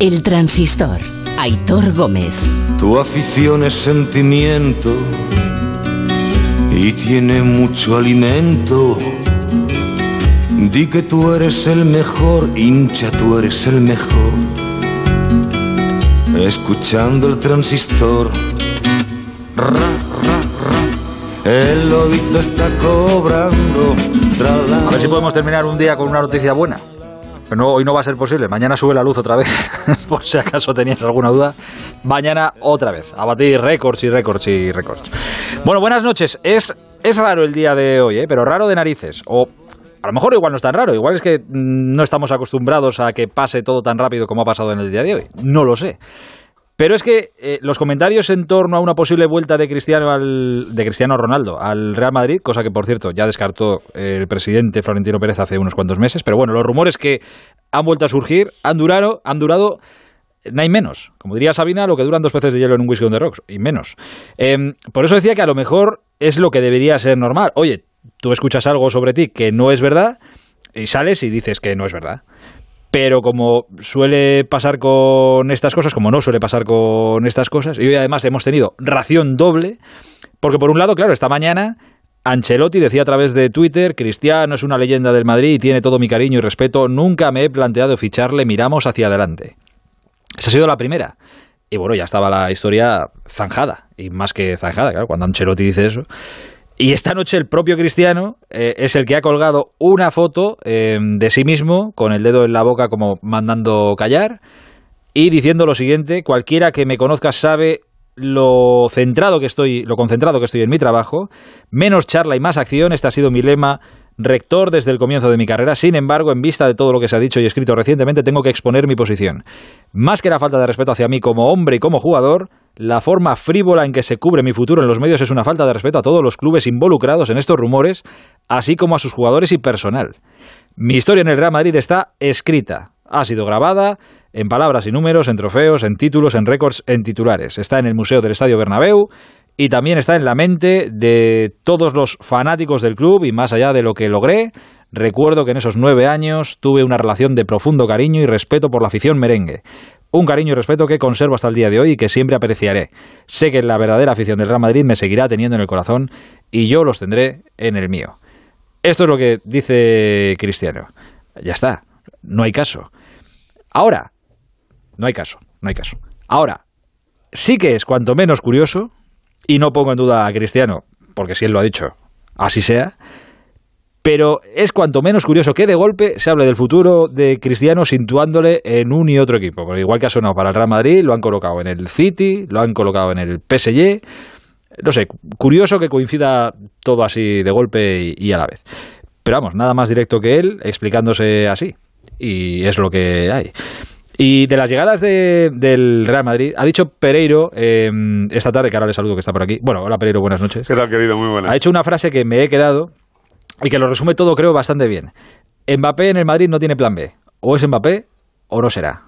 El transistor. Aitor Gómez. Tu afición es sentimiento y tiene mucho alimento. Di que tú eres el mejor, hincha, tú eres el mejor. Escuchando el transistor. Ra, ra, ra. El lobito está cobrando. Tra, la, A ver si podemos terminar un día con una noticia buena. No, hoy no va a ser posible. Mañana sube la luz otra vez. Por si acaso tenías alguna duda. Mañana otra vez. A batir récords y récords y récords. Bueno, buenas noches. Es, es raro el día de hoy, ¿eh? pero raro de narices. O a lo mejor igual no es tan raro. Igual es que mm, no estamos acostumbrados a que pase todo tan rápido como ha pasado en el día de hoy. No lo sé. Pero es que eh, los comentarios en torno a una posible vuelta de Cristiano al, de Cristiano Ronaldo al Real Madrid, cosa que por cierto ya descartó el presidente Florentino Pérez hace unos cuantos meses, pero bueno, los rumores que han vuelto a surgir han durado, han durado no hay menos. Como diría Sabina, lo que duran dos peces de hielo en un whisky on the rocks, y menos. Em, por eso decía que a lo mejor es lo que debería ser normal. Oye, tú escuchas algo sobre ti que no es verdad y sales y dices que no es verdad. Pero como suele pasar con estas cosas, como no suele pasar con estas cosas, y hoy además hemos tenido ración doble, porque por un lado, claro, esta mañana Ancelotti decía a través de Twitter, Cristiano es una leyenda del Madrid y tiene todo mi cariño y respeto, nunca me he planteado ficharle, miramos hacia adelante. Esa ha sido la primera. Y bueno, ya estaba la historia zanjada, y más que zanjada, claro, cuando Ancelotti dice eso. Y esta noche el propio Cristiano eh, es el que ha colgado una foto eh, de sí mismo con el dedo en la boca como mandando callar y diciendo lo siguiente, cualquiera que me conozca sabe lo centrado que estoy, lo concentrado que estoy en mi trabajo, menos charla y más acción, este ha sido mi lema rector desde el comienzo de mi carrera. Sin embargo, en vista de todo lo que se ha dicho y escrito recientemente, tengo que exponer mi posición. Más que la falta de respeto hacia mí como hombre y como jugador, la forma frívola en que se cubre mi futuro en los medios es una falta de respeto a todos los clubes involucrados en estos rumores, así como a sus jugadores y personal. Mi historia en el Real Madrid está escrita, ha sido grabada en palabras y números, en trofeos, en títulos, en récords, en titulares. Está en el Museo del Estadio Bernabéu y también está en la mente de todos los fanáticos del club y más allá de lo que logré, recuerdo que en esos nueve años tuve una relación de profundo cariño y respeto por la afición merengue. Un cariño y respeto que conservo hasta el día de hoy y que siempre apreciaré. Sé que la verdadera afición del Real Madrid me seguirá teniendo en el corazón y yo los tendré en el mío. Esto es lo que dice Cristiano. Ya está, no hay caso. Ahora, no hay caso, no hay caso. Ahora, sí que es cuanto menos curioso, y no pongo en duda a Cristiano, porque si él lo ha dicho, así sea, pero es cuanto menos curioso que de golpe se hable del futuro de Cristiano situándole en un y otro equipo. Porque igual que ha sonado para el Real Madrid, lo han colocado en el City, lo han colocado en el PSG. No sé, curioso que coincida todo así de golpe y, y a la vez. Pero vamos, nada más directo que él explicándose así. Y es lo que hay. Y de las llegadas de, del Real Madrid, ha dicho Pereiro eh, esta tarde, que ahora le saludo que está por aquí. Bueno, hola Pereiro, buenas noches. ¿Qué tal, querido? Muy buenas. Ha hecho una frase que me he quedado y que lo resume todo, creo, bastante bien. Mbappé en el Madrid no tiene plan B. O es Mbappé o no será.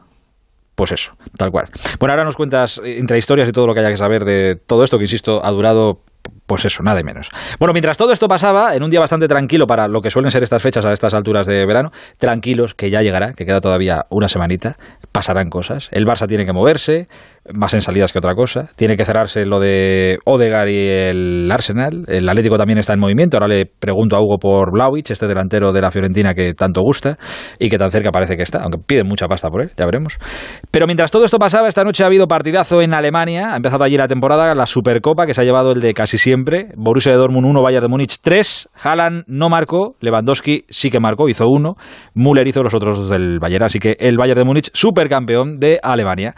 Pues eso, tal cual. Bueno, ahora nos cuentas entre historias y todo lo que haya que saber de todo esto, que insisto, ha durado pues eso, nada de menos. Bueno, mientras todo esto pasaba, en un día bastante tranquilo para lo que suelen ser estas fechas a estas alturas de verano, tranquilos, que ya llegará, que queda todavía una semanita, pasarán cosas. El Barça tiene que moverse, más en salidas que otra cosa. Tiene que cerrarse lo de Odegar y el Arsenal. El Atlético también está en movimiento. Ahora le pregunto a Hugo por Blauwich, este delantero de la Fiorentina que tanto gusta y que tan cerca parece que está, aunque piden mucha pasta por él, ya veremos. Pero mientras todo esto pasaba, esta noche ha habido partidazo en Alemania. Ha empezado allí la temporada, la Supercopa, que se ha llevado el de casi siempre. Borussia de Dortmund 1, Bayern de Múnich 3. Haaland no marcó, Lewandowski sí que marcó, hizo uno. Müller hizo los otros dos del Bayern. Así que el Bayern de Múnich, supercampeón de Alemania.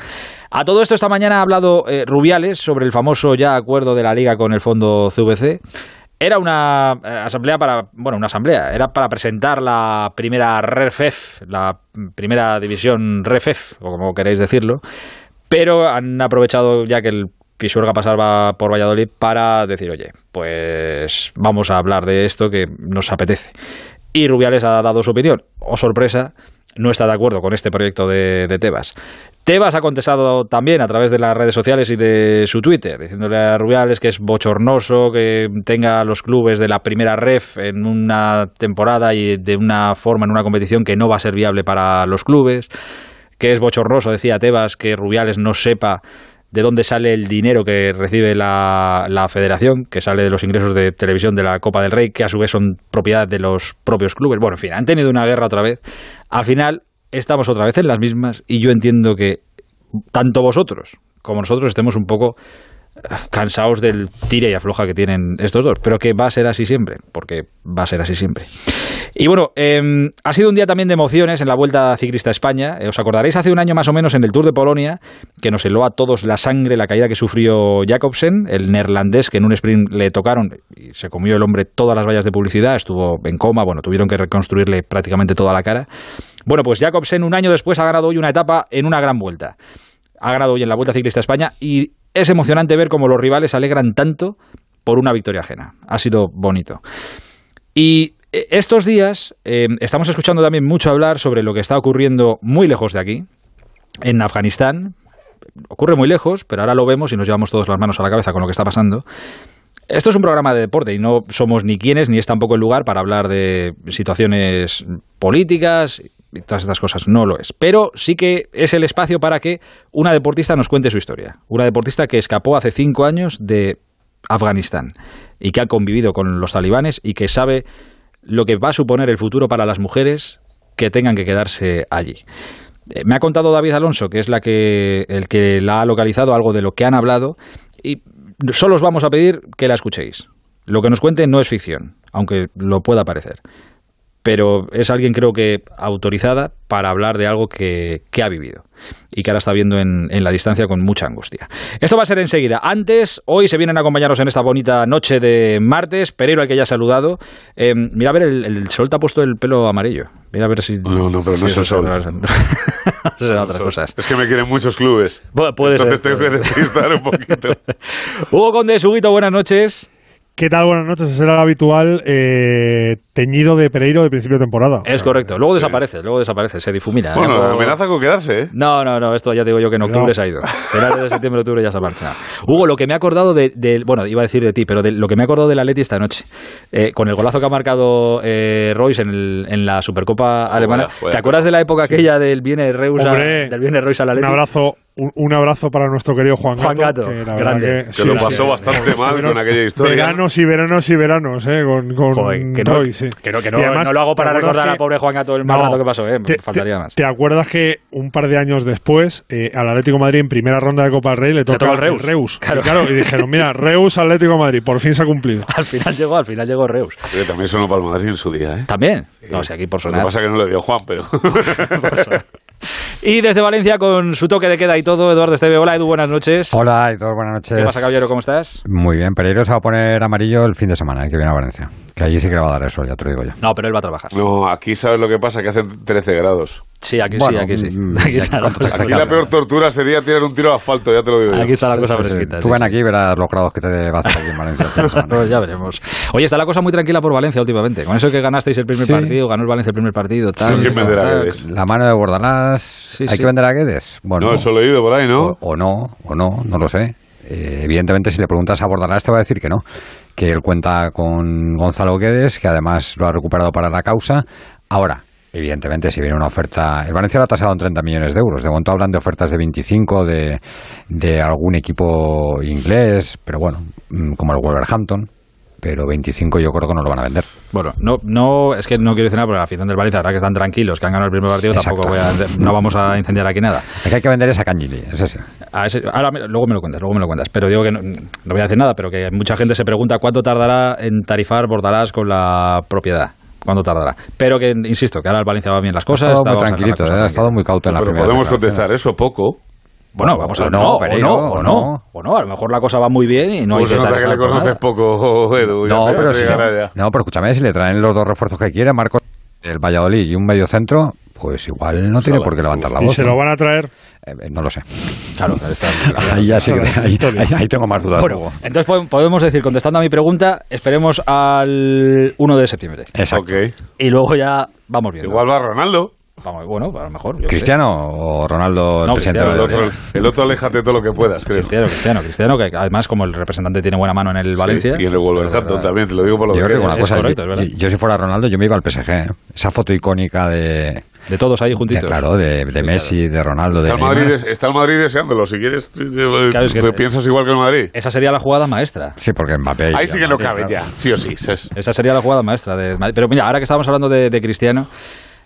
A todo esto esta mañana ha hablado eh, Rubiales sobre el famoso ya acuerdo de la liga con el fondo CVC. Era una eh, asamblea para, bueno, una asamblea, era para presentar la primera REFEF, la primera división REFEF, o como queréis decirlo, pero han aprovechado ya que el Pisuerga pasaba por Valladolid para decir, oye, pues vamos a hablar de esto que nos apetece. Y Rubiales ha dado su opinión. O sorpresa, no está de acuerdo con este proyecto de Tebas. Tebas ha contestado también a través de las redes sociales y de su Twitter, diciéndole a Rubiales que es bochornoso que tenga los clubes de la primera ref en una temporada y de una forma en una competición que no va a ser viable para los clubes que es bochornoso, decía Tebas, que Rubiales no sepa de dónde sale el dinero que recibe la, la, federación, que sale de los ingresos de televisión de la Copa del Rey, que a su vez son propiedad de los propios clubes. Bueno, en fin, han tenido una guerra otra vez. Al final estamos otra vez en las mismas y yo entiendo que tanto vosotros como nosotros estemos un poco cansados del tire y afloja que tienen estos dos, pero que va a ser así siempre, porque va a ser así siempre. Y bueno, em, ha sido un día también de emociones en la Vuelta Ciclista a España. Eh, os acordaréis hace un año más o menos en el Tour de Polonia, que nos heló a todos la sangre, la caída que sufrió Jacobsen, el neerlandés que en un sprint le tocaron y se comió el hombre todas las vallas de publicidad, estuvo en coma, bueno, tuvieron que reconstruirle prácticamente toda la cara. Bueno, pues Jacobsen un año después ha ganado hoy una etapa en una gran vuelta. Ha ganado hoy en la Vuelta Ciclista a España y es emocionante ver cómo los rivales alegran tanto por una victoria ajena. Ha sido bonito. Y eh, estos días eh, estamos escuchando también mucho hablar sobre lo que está ocurriendo muy lejos de aquí, en Afganistán. Ocurre muy lejos, pero ahora lo vemos y nos llevamos todas las manos a la cabeza con lo que está pasando. Esto es un programa de deporte y no somos ni quienes ni es tampoco el lugar para hablar de situaciones políticas y todas estas cosas. No lo es. Pero sí que es el espacio para que una deportista nos cuente su historia. Una deportista que escapó hace cinco años de Afganistán y que ha convivido con los talibanes y que sabe lo que va a suponer el futuro para las mujeres que tengan que quedarse allí. Eh, me ha contado David Alonso, que es la que, el que la ha localizado, algo de lo que han hablado, y solo os vamos a pedir que la escuchéis. Lo que nos cuente no es ficción, aunque lo pueda parecer pero es alguien creo que autorizada para hablar de algo que, ha vivido y que ahora está viendo en, la distancia con mucha angustia. Esto va a ser enseguida. Antes, hoy se vienen a acompañarnos en esta bonita noche de martes. Pereiro, al que ya ha saludado. Eh, mira, a ver, el, sol te ha puesto el pelo amarillo. Mira a ver si. No, no, pero no es el sol. otras cosas. Es que me quieren muchos clubes. puede Entonces ser, tengo que despistar un poquito. Hugo Conde, Huguito, buenas noches. ¿Qué tal? Buenas noches. Es el habitual eh, teñido de Pereiro de principio de temporada. Es correcto. Luego desaparece, luego desaparece, se difumina. ¿eh? Bueno, amenaza con quedarse, ¿eh? No, no, no. Esto ya digo yo que en octubre se ha ido. Finales de septiembre, octubre ya se marcha. Hugo, lo que me ha acordado de, Bueno, iba a decir de ti, pero de, lo que me ha acordado de la Leti esta noche. Eh, con el golazo que ha marcado eh, Royce en, el, en, la Supercopa alemana. ¿Te acuerdas de la época aquella del Viene Reus a, del Viene Royce a la Leti? Un abrazo un, abrazo para nuestro querido Juan Gato. Juan Gato, que, grande. Que, lo pasó bastante mal con aquella historia. Veranos y veranos y veranos, ¿eh? Con, con que no, sí. Que no, que no, no, lo hago para recordar a pobre Juan Gato el mal rato que pasó, ¿eh? Faltaría más. ¿Te acuerdas que un par de años después, eh, al Atlético Madrid en primera ronda de Copa del Rey le toca el Reus? Reus. Claro. claro. y dijeron, mira, Reus Atlético Madrid, por fin se ha cumplido. al final llegó, al final llegó Reus. Pero también sonó para el Madrid en su día, ¿eh? También. No, o sea, aquí por sonar. Lo que pasa es que no le dio Juan, pero... Y desde Valencia, con su toque de queda y todo, Eduardo Esteve. Hola, Edu, buenas noches. Hola, Eduardo, buenas noches. ¿Qué pasa, caballero? ¿Cómo estás? Muy bien, Pereiro se va a poner amarillo el fin de semana, eh, que viene a Valencia. Que allí sí que le va a dar el sol, ya te lo digo yo. No, pero él va a trabajar. No, aquí sabes lo que pasa, que hacen 13 grados. Sí, aquí sí, aquí sí. Mm, aquí, está la, aquí la peor tortura sería tirar un tiro de asfalto, ya te lo digo yo. Aquí está la cosa fresquita. Tú ven aquí y verás los grados que te va a hacer aquí en Valencia. pues ya veremos. Oye, está la cosa muy tranquila por Valencia últimamente. Con eso que ganasteis el primer partido, ganó el Valencia el primer partido. Tal, sí, vender a Guedes. La mano de Bordalás. ¿Hay que vender a Guedes? Bueno, no, eso lo he oído por ahí, ¿no? O, no, o no, no lo sé. Eh, evidentemente, si le preguntas a Bordalás, te va a decir que no. Que él cuenta con Gonzalo Guedes, que además lo ha recuperado para la causa. Ahora, Evidentemente, si viene una oferta. El Valencia lo ha tasado en 30 millones de euros. De momento hablan de ofertas de 25 de, de algún equipo inglés, pero bueno, mm, como el Wolverhampton. Pero 25 yo creo que no lo van a vender. Bueno, no, no es que no quiero decir nada, porque la afición del Valencia, ahora que están tranquilos, que han ganado el primer partido, tampoco voy a, no vamos a incendiar aquí nada. Es que hay que vender esa Cangili, es sí. ahora, luego me lo cuentas, luego me lo cuentas. Pero digo que no, no voy a decir nada, pero que mucha gente se pregunta cuánto tardará en tarifar Bordalás con la propiedad cuándo tardará. Pero que, insisto, que ahora el Valencia va bien las cosas. Ha estado muy tranquilito, eh, ha estado muy cauto en la Pero podemos contestar eso poco. Bueno, vamos a ver. No, o no, o no, o no. A lo mejor la cosa va muy bien y no pues hay que. que le conoces poco, Edu. No, pero, no, pero escúchame, si le traen los dos refuerzos que quiere, Marcos, el Valladolid y un medio centro, pues igual no tiene por qué levantar la voz. ¿Y se lo van a traer? Eh, no lo sé. Claro, ahí, ya sí, ahí, tengo más dudas. Bueno, entonces podemos decir, contestando a mi pregunta, esperemos al 1 de septiembre. Exacto. Y luego ya vamos viendo. Igual va Ronaldo. Vamos, bueno, a lo mejor. yo. ¿Cristiano o Ronaldo, el No, Cristiano, El otro, el otro aléjate todo lo que puedas, creo. Cristiano, Cristiano, Cristiano, que además como el representante tiene buena mano en el Valencia. Sí, y en el Wolverhampton también, te lo digo por lo Yo que creo que una cosa, correcto, yo, si fuera Ronaldo, yo me iba al PSG. ¿eh? Esa foto icónica de, De todos ahí de- juntitos. claro, de, de Messi, de Ronaldo, de Está el. Madrid, está el Madrid deseándolo. Si quieres, Claro, es que- te piensas igual que el Madrid. Esa sería la jugada maestra. Sí, porque Mbappé... Ahí sí que no cabe ya, sí o sí. Esa sería la jugada maestra de Madrid. Pero mira, ahora que estamos hablando de, de Cristiano,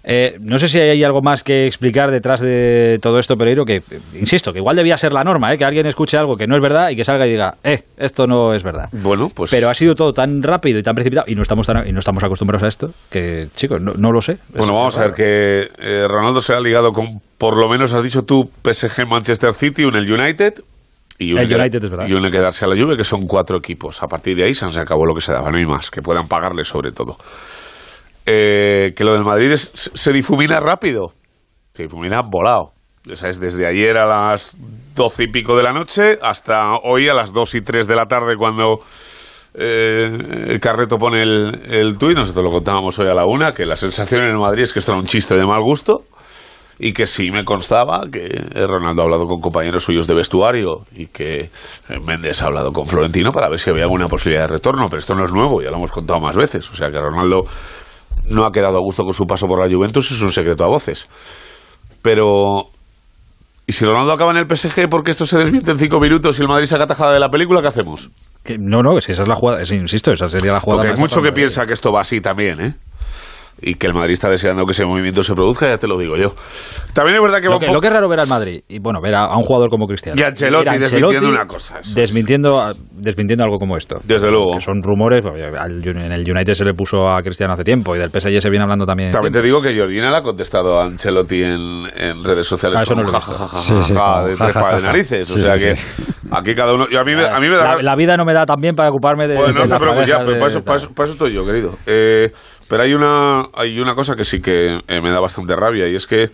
eh, no sé si hay algo más que explicar detrás de todo esto, Pereiro, que, insisto, que igual debía ser la norma, eh, que alguien escuche algo que no es verdad y que salga y diga, eh, esto no es verdad. Bueno, pues. Pero ha sido todo tan rápido y tan precipitado, y no estamos, tan- y no estamos acostumbrados a esto, que, chicos, no, no lo sé. Bueno, vamos a ver que eh, Ronaldo se ha ligado con, por lo menos has dicho tú, PSG, Manchester City, un el United. Y El que- United es verdad. Y uno que darse a la Juve, que son cuatro equipos. A partir de ahí se acabó lo que se daba, no hay más, que puedan pagarle sobre todo. Eh, que lo del Madrid es- se difumina rápido. Se difumina volado. Es desde ayer a las doce y pico de la noche hasta hoy a las dos y tres de la tarde cuando eh, Carreto pone el, el tuit, nosotros lo contábamos hoy a la una, que la sensación en el Madrid es que esto era un chiste de mal gusto y que sí me constaba que Ronaldo ha hablado con compañeros suyos de vestuario y que Méndez ha hablado con Florentino para ver si había alguna posibilidad de retorno, pero esto no es nuevo, ya lo hemos contado más veces, o sea que Ronaldo no ha quedado a gusto con su paso por la Juventus, es un secreto a voces. Pero ¿y si Ronaldo acaba en el PSG porque esto se desmiente en cinco minutos y el Madrid saca tajada de la película, qué hacemos? que- no, no, si esa es la jugada, es- insisto, esa sería la jugada Porque hay mucho que piensa que esto va así también, ¿eh? Y que el Madrid está deseando que ese movimiento se produzca, ya te lo digo yo. También es verdad que Lo que, poco... lo que es raro ver al Madrid, y bueno, ver a, a un jugador como Cristiano. Y Ancelotti Ver a desmintiendo una cosa, eso. Desmintiendo, desmintiendo algo como esto. Desde luego. Que son rumores, pues, al- en el United se le puso a Cristiano hace tiempo y del PSG se viene hablando también. También te digo que Georgina le ha contestado a Ancelotti en, en redes sociales Ah, eso como no de tres de narices. O sea que aquí cada uno... a mí, me- a mí me da... la, la vida no me da también para ocuparme de. Bueno, de no te preocupes, ya, pero de- para eso, para, eso, para eso estoy yo, querido. Eh, pero hay una, hay una cosa que sí que eh, me da bastante rabia y es que, eh,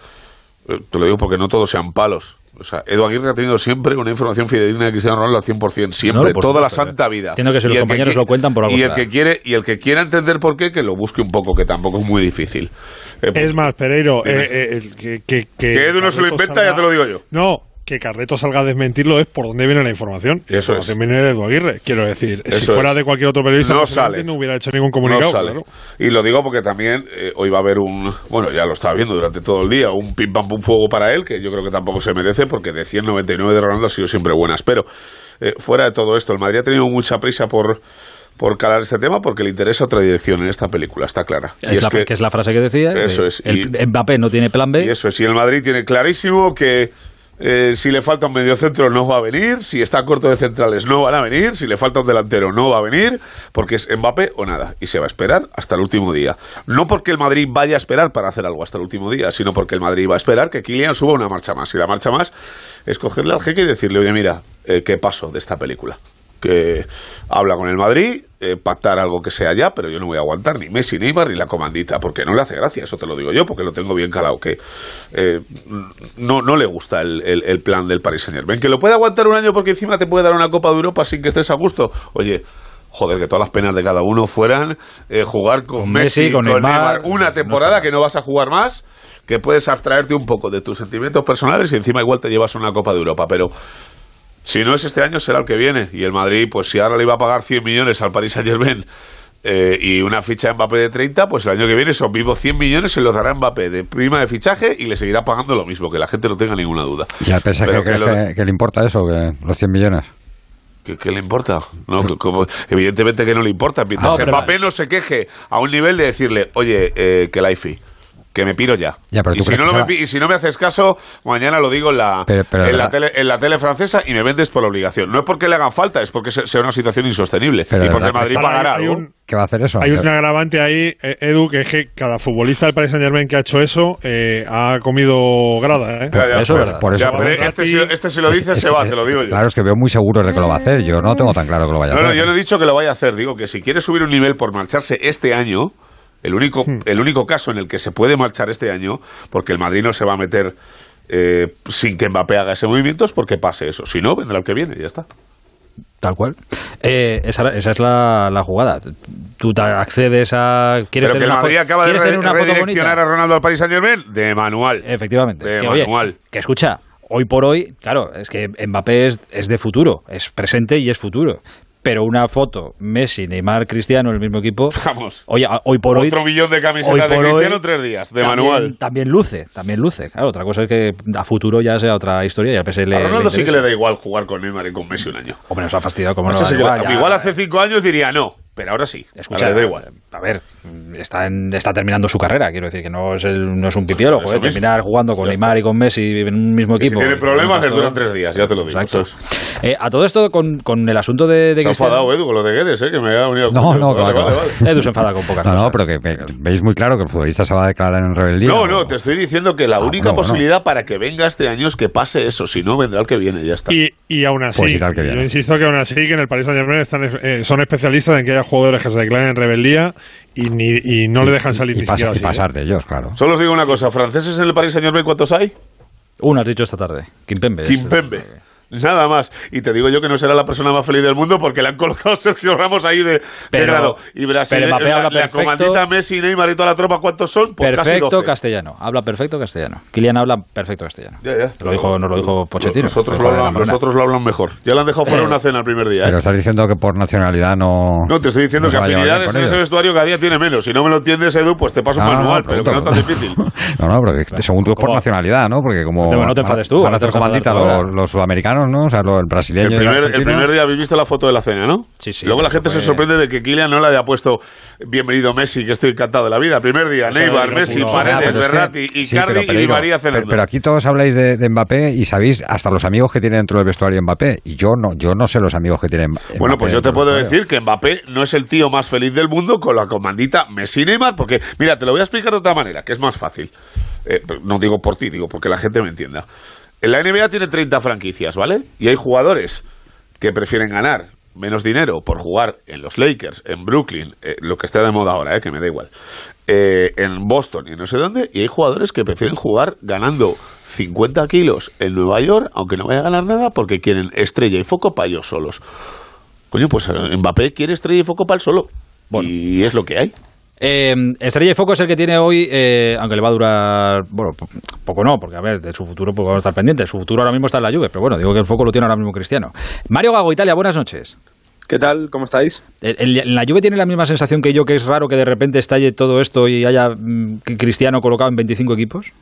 te lo digo porque no todos sean palos. O sea, Edu Aguirre ha tenido siempre una información fidedigna de Cristiano Ronaldo al 100%, siempre, No, por toda la santa eh. vida. Entiendo que si los Y el compañeros lo cuentan, por algo Y el que quiere y el que quiera entender por qué, que lo busque un poco, que tampoco es muy difícil. Eh, Es más, Pereiro, eh, eh, el que, que, que Que Edu no se lo inventa, ya te lo digo yo. No, que Carreto salga a desmentirlo es por dónde viene la información. La Eso información viene de Edu Aguirre, quiero decir. si fuera es. de cualquier otro periodista, No sale. no hubiera hecho ningún comunicado. no sale. claro. Y lo digo porque también eh, hoy va a haber un, bueno, ya lo estaba viendo durante todo el día, un pim pam pum fuego para él, que yo creo que tampoco se merece, porque de 199 de Ronaldo ha sido siempre buenas. Pero eh, fuera de todo esto, el Madrid ha tenido mucha prisa por, por calar este tema porque le interesa otra dirección en esta película, está clara. Y Es la- que, es la frase que decía. Eso que es, El, y- Mbappé no tiene plan B. y eso es, y el Madrid tiene clarísimo que eh, si le falta un mediocentro no va a venir, si está corto de centrales no van a venir, si le falta un delantero no va a venir, porque es Mbappé o nada, y se va a esperar hasta el último día. No porque el Madrid vaya a esperar para hacer algo hasta el último día, sino porque el Madrid va a esperar que Kylian suba una marcha más, y la marcha más es cogerle al jeque y decirle, oye, mira, eh, ¿qué paso de esta película? Que habla con el Madrid, eh, pactar algo que sea ya, pero yo no voy a aguantar ni Messi, ni Neymar, ni la comandita, porque no le hace gracia, eso te lo digo yo, porque lo tengo bien calado, que eh, no, no le gusta el, el- el plan del Paris Saint Germain. Que lo puede aguantar un año porque encima te puede dar una Copa de Europa sin que estés a gusto. Oye, joder, que todas las penas de cada uno fueran eh, jugar con, Con Messi, Messi, con con Neymar, Neymar, una temporada que no vas a jugar más, que puedes abstraerte un poco de tus sentimientos personales y encima igual te llevas una Copa de Europa, pero... Si no es este año, será el que viene. Y el Madrid, pues si ahora le iba a pagar 100 millones al Paris Saint Germain y una ficha de Mbappé de 30, pues el año que viene esos vivos 100 millones se los dará Mbappé de prima de fichaje y le seguirá pagando lo mismo, que la gente no tenga ninguna duda. ¿Y al PSG lo- que, le importa eso, que los 100 millones? ¿Qué, qué le importa? No, como- evidentemente que no le importa. Mientras Mbappé no se queje a un nivel de decirle, oye, eh, que la IFI, que me piro ya. Ya, pero y, tú si no se me, y si no me haces caso, mañana lo digo en la, Pero- pero de en, la tele, en la tele francesa y me vendes por obligación. No es porque le hagan falta, es porque se- sea una situación insostenible. Pero y porque Madrid pagará hay algo. un- ¿Qué va a hacer eso? Hay un agravante ahí, eh, Edu, que es que cada futbolista del Paris Saint Germain que ha hecho eso eh, ha comido grada. ¿eh? Ya, ya, Eso es verdad. Por eso- ya, pero por este, si, este si lo dice se va, te lo digo yo. Claro, es que veo muy seguros de que lo va a hacer. Yo no tengo tan claro que lo vaya a No, hacer. no, yo no he dicho que lo vaya a hacer. Digo que si quiere subir un nivel por marcharse este año, el único, el único caso en el que se puede marchar este año, porque el Madrid no se va a meter eh, sin que Mbappé haga ese movimiento, es porque pase eso. Si no, vendrá el que viene y ya está. Tal cual. Eh, esa, esa es la, la jugada. Tú te accedes a... ¿Quieres Pero que el una, Madrid acaba de ¿quieres re- tener una foto redireccionar bonita? a Ronaldo al Paris Saint Germain de manual. Efectivamente. De que, oye, manual. que escucha, hoy por hoy, claro, es que Mbappé es, es de futuro, es presente y es futuro. Pero una foto, Messi, Neymar, Cristiano el mismo equipo. Vamos. Oye, hoy por hoy. Otro millón de camisetas de por hoy Cristiano, tres días, de también- manual. También luce, también luce. Claro, otra cosa es que a futuro ya sea otra historia y al PSG le. A Ronaldo le sí que le da igual jugar con Neymar y con Messi un año. Hombre, nos ha fastidiado como no. Da igual hace cinco años diría no, pero ahora sí. Escucha, ahora le da igual. a ver, está, en- está terminando su carrera, quiero decir, que no es, el- no es un ¿eh? mismo. terminar jugando con Neymar y con Messi en un mismo Y si equipo. tiene problemas, les duran tres días, ya te lo digo. Exacto. Eh, a todo esto, con, con el asunto de, de Se ha enfadado Edu con lo de Guedes, ¿eh? que me ha venido. No, no, vale, claro, vale, vale. Edu se enfada con pocas No, cosas. no, pero que, que veis muy claro que el futbolista se va a declarar en rebeldía. No, o- no, te estoy diciendo que la Ah, única bueno, bueno. posibilidad para que venga este año es que pase eso, si no vendrá el que viene, ya está. Y, y aún así, Pues irá el que viene. yo insisto que aún así que en el Paris Saint Germain están, eh, son especialistas en que haya jugadores que se declaren en rebeldía y, ni, y no le dejan salir y, ni pasa- siquiera y así. ¿eh? pasar de ellos, claro. Solo os digo una cosa, franceses en el Paris Saint Germain, ¿cuántos hay? Uno has dicho esta tarde, Kimpembe. Kimpembe. Nada más. Y te digo yo que no será la persona más feliz del mundo porque le han colocado Sergio Ramos ahí de, de Pero- grado. Y Brasil, pero Mbappé la, habla la perfecto. comandita Messi, Neymar y toda la tropa, ¿cuántos son? Pues casi perfecto 12. castellano, habla perfecto castellano. Kilian habla perfecto castellano. Ya, ya. Lo dijo, nos lo dijo Pochettino. Nosotros Lo de hablan, nosotros lo hablan mejor. Ya le han dejado fuera una cena el primer día. ¿eh? Pero estás diciendo que por nacionalidad no. No, te estoy diciendo no que afinidades en ese vestuario cada día tiene menos. Si no me lo entiendes, Edu, pues te paso un No, manual, no, pero que no es tan difícil. No, no, pero que según tú es por nacionalidad, ¿no? Porque como. No te- enfades tú, Van a hacer comandita los, ahora. ¿No? O sea, lo- el brasileño El el primer, el argentino. primer día habéis visto la foto de la cena, ¿no? Sí, sí, Luego la gente se sorprende de que Kylian no le haya puesto bienvenido Messi, que estoy encantado de la vida. Primer día, Neymar, no Messi. Ah, Paredes, es que- Berratti, sí, pero, y Di María pero, cenando. pero aquí todos habláis de, de Mbappé y sabéis hasta los amigos que tiene dentro del vestuario Mbappé. Y yo no, yo no sé los amigos que tiene Mbappé. Bueno, pues yo te puedo decir que Mbappé no es el tío más feliz del mundo con la comandita Messi y Neymar, porque, mira, te lo voy a explicar de otra manera, que es más fácil. Eh, no digo por ti, digo porque la gente me entienda. En la NBA tiene 30 franquicias, ¿vale? Y hay jugadores que prefieren ganar menos dinero por jugar en los Lakers, en Brooklyn, eh, lo que esté de moda ahora, eh, que me da igual, eh, en Boston y no sé dónde, y hay jugadores que prefieren jugar ganando 50 kilos en Nueva York, aunque no vaya a ganar nada, porque quieren estrella y foco para ellos solos. Coño, pues eh, Mbappé quiere estrella y foco para él solo. Bueno. Y es lo que hay. Eh, Estrella y Foco es el que tiene hoy, eh, aunque le va a durar, bueno, po- poco no, porque a ver, de su futuro pues vamos a estar pendientes. Su futuro ahora mismo está en la Juve, pero bueno, digo que el foco lo tiene ahora mismo Cristiano. Mario Gago, Italia, buenas noches. ¿Qué tal? ¿Cómo estáis? ¿En, en la Juve tiene la misma sensación que yo, que es raro que de repente estalle todo esto y haya mm, Cristiano colocado en 25 equipos?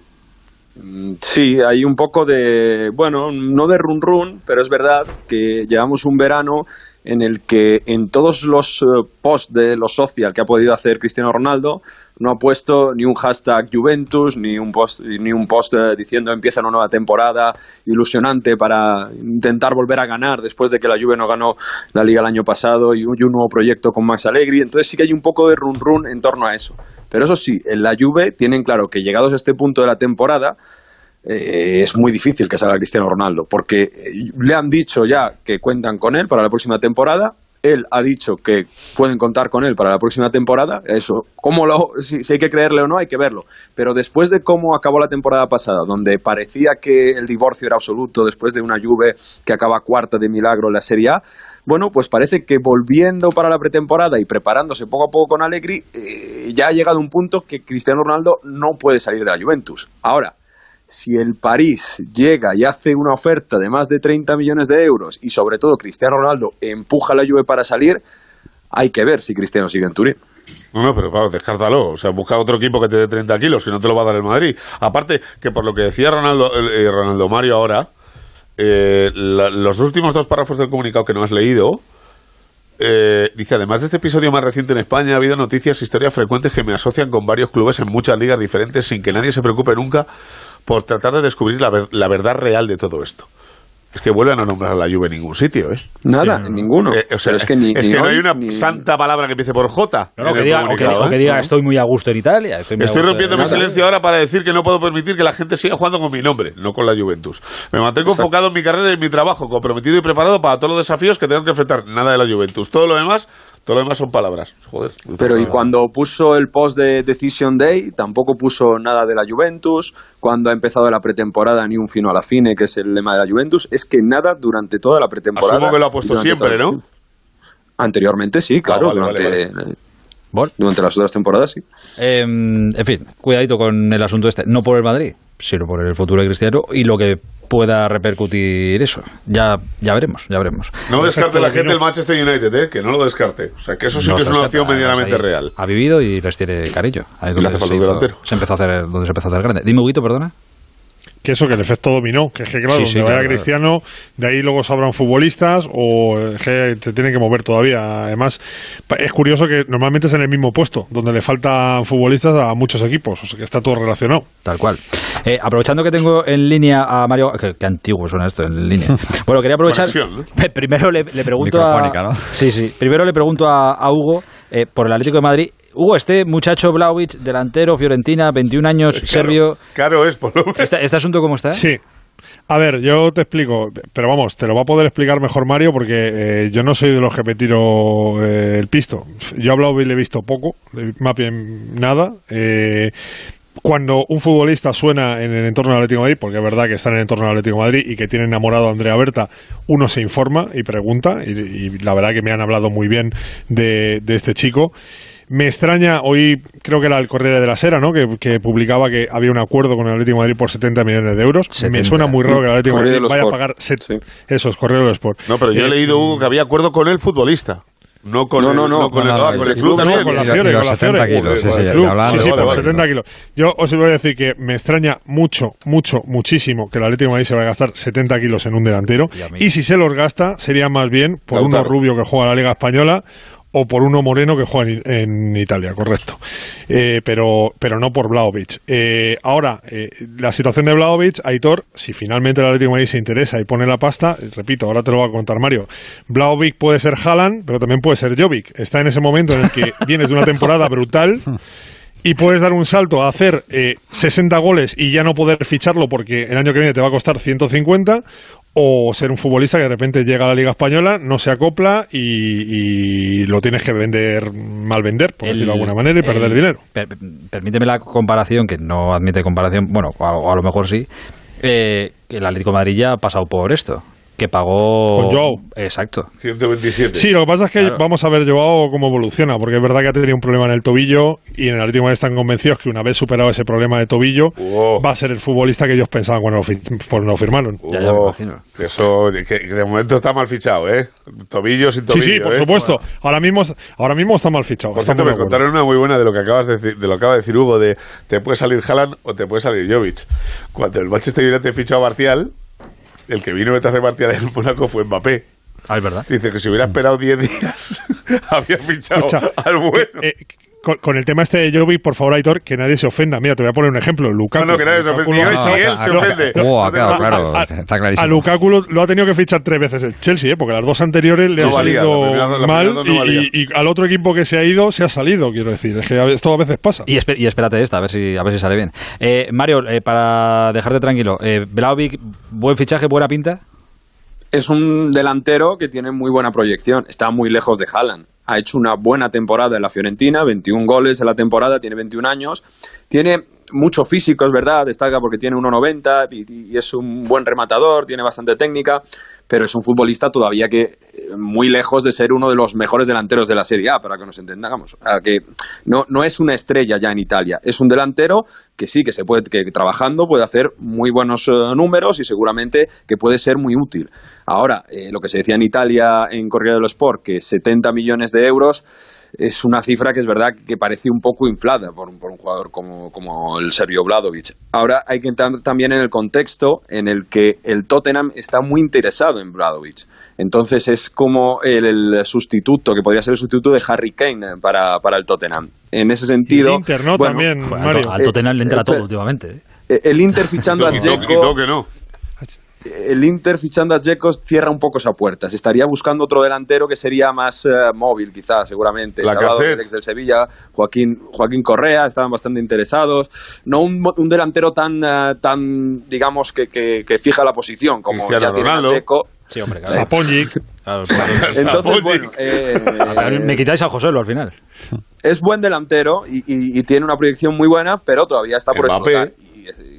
Mm, Sí, hay un poco de, bueno, no de run run, pero es verdad que llevamos un verano en el que en todos los eh, posts de los social que ha podido hacer Cristiano Ronaldo no ha puesto ni un hashtag Juventus ni un post ni un post eh, diciendo empieza una nueva temporada ilusionante para intentar volver a ganar después de que la Juve no ganó la liga el año pasado y un, nuevo proyecto con Max Allegri. Entonces sí que hay un poco de run run en torno a eso. Pero eso sí en la Juve tienen claro que llegados a este punto de la temporada eh, es muy difícil que salga Cristiano Ronaldo, porque eh, le han dicho ya que cuentan con él para la próxima temporada. Él ha dicho que pueden contar con él para la próxima temporada. Eso, cómo lo, si, hay que creerle o no, hay que verlo. Pero después de cómo acabó la temporada pasada, donde parecía que el divorcio era absoluto, después de una Juve que acaba cuarta de milagro en la Serie A, bueno, pues parece que volviendo para la pretemporada y preparándose poco a poco con Allegri, eh, ya ha llegado un punto que Cristiano Ronaldo no puede salir de la Juventus. Ahora, si el París llega y hace una oferta de más de 30 millones de euros y sobre todo Cristiano Ronaldo empuja a la Juve para salir, hay que ver si Cristiano sigue en Turín. No, pero claro, descártalo. O sea, busca otro equipo que te dé 30 kilos, que no te lo va a dar el Madrid. Aparte, que por lo que decía Ronaldo, eh, Ronaldo Mario ahora, eh, los últimos dos párrafos del comunicado que no has leído, eh, dice, además de este episodio más reciente en España, ha habido noticias historias frecuentes que me asocian con varios clubes en muchas ligas diferentes sin que nadie se preocupe nunca por tratar de descubrir la, ver- la verdad real de todo esto. Es que vuelven a nombrar a la Juve en ningún sitio, ¿eh? Nada, en ninguno. Eh, o sea, Pero es que, ni, es ni que no hay una ni- santa palabra que empiece por J. No, no, que diga, o que, o que ¿eh? diga, estoy muy a gusto en Italia. Estoy, rompiendo en- mi Nada. silencio ahora para decir que no puedo permitir que la gente siga jugando con mi nombre, no con la Juventus. Me mantengo Exacto. enfocado en mi carrera y en mi trabajo, comprometido y preparado para todos los desafíos que tengo que enfrentar. Nada de la Juventus. Todo lo demás, todo lo demás son palabras. Joder. Pero y cuando puso el post de Decision Day, tampoco puso nada de la Juventus. Cuando ha empezado la pretemporada, ni un fino a la fine, que es el lema de la Juventus. Es que nada durante toda la pretemporada. Asumo que lo ha puesto siempre, ¿no? Anteriormente sí, claro, Ah, vale, durante, vale, Bueno, durante las otras temporadas sí. eh, en fin, cuidadito con el asunto este. No por el Madrid, sino por el futuro de Cristiano y lo que pueda repercutir eso. Ya, ya veremos, ya veremos. No descarte la gente el Manchester United, ¿eh? que no lo descarte. O sea, que eso sí No que es una opción medianamente ahí real. Ha vivido y les tiene cariño. Ahí Le hace falta se un hizo- delantero. Se empezó a hacer, donde se empezó a hacer grande. Dime, Huguito, perdona. Que eso, que el efecto dominó, que es que claro, Sí, sí, donde vaya claro, Cristiano, de ahí luego sabrán futbolistas o que te tienen que mover todavía. Además, es curioso que normalmente es en el mismo puesto, donde le faltan futbolistas a muchos equipos, o sea que está todo relacionado. Tal cual. Eh, aprovechando que tengo en línea a Mario. Qué, qué antiguo suena esto en línea. Bueno, quería aprovechar. Conexión, ¿no? Pe- Primero le, le pregunto a. ¿no? Sí, sí. Primero le pregunto a, a Hugo eh, por el Atlético de Madrid. Hugo, este muchacho Blaovic, delantero, Fiorentina, 21 años, serbio. Caro es, por lo menos. ¿Este, este asunto cómo está? Sí. A ver, yo te explico, pero vamos, te lo va a poder explicar mejor Mario porque eh, yo no soy de los que me tiro eh, el pisto. Yo a Blaovic le he visto poco, más bien nada. Eh, cuando un futbolista suena en el entorno del Atlético de Madrid, porque es verdad que está en el entorno del Atlético de Madrid y que tiene enamorado a Andrea Berta, uno se informa y pregunta, y, y la verdad que me han hablado muy bien de, de este chico. Me extraña, hoy creo que era el Corriere de la Sera, ¿no? Que, que publicaba que había un acuerdo con el Atlético de Madrid por 70 millones de euros. 70. Me suena muy raro que el Atlético de Correo Madrid de vaya a pagar set- Sí. eso es Correo del Sport. No, pero yo he Eh, leído, Hugo, que había acuerdo con el futbolista. No con No, el, no, no. con, el, ah, no, con el el club también. con la Fiore, con la 70 Fiore. kilos, sí, sí, Club, hablaban sí, de- sí, vale, por vale. 70 kilos. Yo os voy a decir que me extraña mucho, mucho, muchísimo que el Atlético de Madrid se vaya a gastar 70 kilos en un delantero. Y si se los gasta, sería más bien por uno Lautaro. rubio que juega la Liga Española o por uno moreno que juega en, en Italia, correcto. Eh, pero, pero no por Vlaovic. Eh, ahora, eh, la situación de Vlaovic, Aitor, si finalmente el Atlético de Madrid se interesa y pone la pasta, eh, repito, ahora te lo va a contar Mario, Vlaovic puede ser Haaland, pero también puede ser Jovic. Está en ese momento en el que vienes de una temporada brutal y puedes dar un salto a hacer eh, 60 goles y ya no poder ficharlo porque el año que viene te va a costar 150 o ser un futbolista que de repente llega a la Liga Española, no se acopla y, y lo tienes que vender, mal vender, por decirlo de alguna manera, y perder dinero. per- permíteme la comparación, que no admite comparación, bueno, o a, a lo mejor sí, eh, que el Atlético de Madrid ya ha pasado por esto, que pagó... Con Joao. Exacto. 127. Sí, lo que pasa es que Claro. vamos a ver Joao cómo evoluciona, porque es verdad que ha tenido un problema en el tobillo y en el Madrid están convencidos que una vez superado ese problema de tobillo, Oh. va a ser el futbolista que ellos pensaban cuando lo, lo firmaron. Ya, ya me imagino. eso, que, que de momento está mal fichado, ¿eh? Tobillo sin Sí, tobillo. sí, por ¿eh? supuesto. Ahora mismo, ahora mismo está mal fichado. Por cierto, me contaron una muy buena de lo que acabas de decir, de lo que acaba de decir Hugo, de te puede salir Haaland o te puede salir Jovic. Cuando el Manchester United fichó a Martial, el que vino detrás de Martial en Mónaco fue Mbappé. Ah, es verdad. Dice que si hubiera esperado 10 días, había fichado Escucha, al bueno. eh, eh, con, con el tema este de Jovic, por favor, Aitor, que nadie se ofenda. Mira, te voy a poner un ejemplo. Lukaku. No, no, que nadie se ofende. ha Ni fichado- él se no, ofende. No preocupes. claro, a- está clarísimo. A Lukaku lo, lo ha tenido que fichar tres veces el Chelsea, ¿eh? porque las dos anteriores le No ha valía, salido la primera- la mal no y- valía. y, y al otro equipo que se ha ido se ha salido, quiero decir. Es que a- esto a veces pasa. Y, espe- y espérate esta, a ver si, a ver si sale bien. Eh, Mario, eh, para dejarte tranquilo, eh, buen fichaje, buena pinta. Es un delantero que tiene muy buena proyección. Está muy lejos de Haaland. Ha hecho una buena temporada en la Fiorentina, 21 goles en la temporada, tiene 21 años. Tiene mucho físico, es verdad, destaca porque tiene 1,90 y, y es un buen rematador, tiene bastante técnica, pero es un futbolista todavía que eh, muy lejos de ser uno de los mejores delanteros de la Serie A, para que nos entendamos. Que no, no es una estrella ya en Italia, es un delantero que sí, que se puede, que trabajando puede hacer muy buenos eh, números y seguramente que puede ser muy útil. Ahora, eh, lo que se decía en Italia en Corriere dello Sport, que 70 millones de euros es una cifra que es verdad que parece un poco inflada por, un- por un jugador como, como el Sergio Vladovic. Ahora hay que entrar también en el contexto en el que el Tottenham está muy interesado en Vladovic. Entonces es como el, el sustituto, que podría ser el sustituto de Harry Kane eh, para, para el Tottenham. En ese Y sentido... el Inter, ¿no? bueno, También, Mario. al, Tottenham le entra eh, todo pero- últimamente. eh. eh, El Inter fichando a Y y Dzeko no. El Inter fichando a Dzeko cierra un poco esa puerta. Se estaría buscando otro delantero que sería más eh, móvil, quizás, seguramente. Se ha hablado Lacazette. del ex del Sevilla, Joaquín, Joaquín Correa, estaban bastante interesados. No un, mo- un delantero tan, eh, tan digamos, que, que, que fija la posición, como Cristiano ya tiene. Dzeko. Sí, hombre, claro. Entonces, bueno, eh, Me quitáis a José al final. es buen delantero y, y- y tiene una proyección muy buena, pero todavía está por explotar.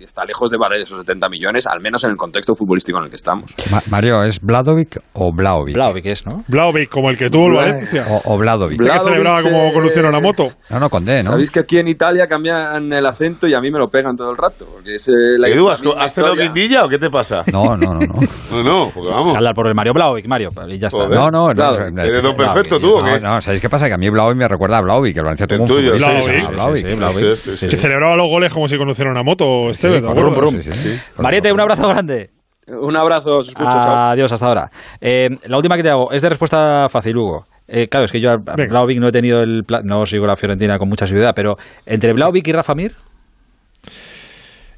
Y es, y está lejos de valer esos 70 millones, al menos en el contexto futbolístico en el que estamos. Ma- Mario, ¿es Bladovic o Blaovic? Blaovic es, ¿no? Blaovic, como el que tuvo el Valencia. O, o Bladovic. Usted que Blaovic, celebraba como eh, conduciera una moto. No, no, con D, ¿no? Sabéis que aquí en Italia cambian el acento y a mí me lo pegan todo el rato. Porque es, eh, la Edu, la ¿has, has cenado guindilla o qué te pasa? No, no, no, no. No, no, porque vamos. Hablar por el Mario Blaovic, Mario, y ya está. Joder. No, no, no. Claro, no, ¿Eres don perfecto tú o qué? No, no, ¿sabéis qué pasa? Que a mí Blaovic me recuerda a Blaovic, que el Valencia tuvo El un tuyo, Blaovic. sí, sí, Blaovic. Sí, sí, sí. Que celebraba los goles como si conduciera una moto, Esteve, ¿te Sí, acuerdas? brum, brum. sí, sí. Mariette, un abrazo grande. Un abrazo, os escucho, chao. Adiós, hasta ahora. Eh, la última que te hago es de respuesta fácil, Hugo. Eh, claro, es que yo a. Blaovic no he tenido el... pla- No sigo la Fiorentina con mucha seguridad, pero entre Blaovic y Rafa Mir,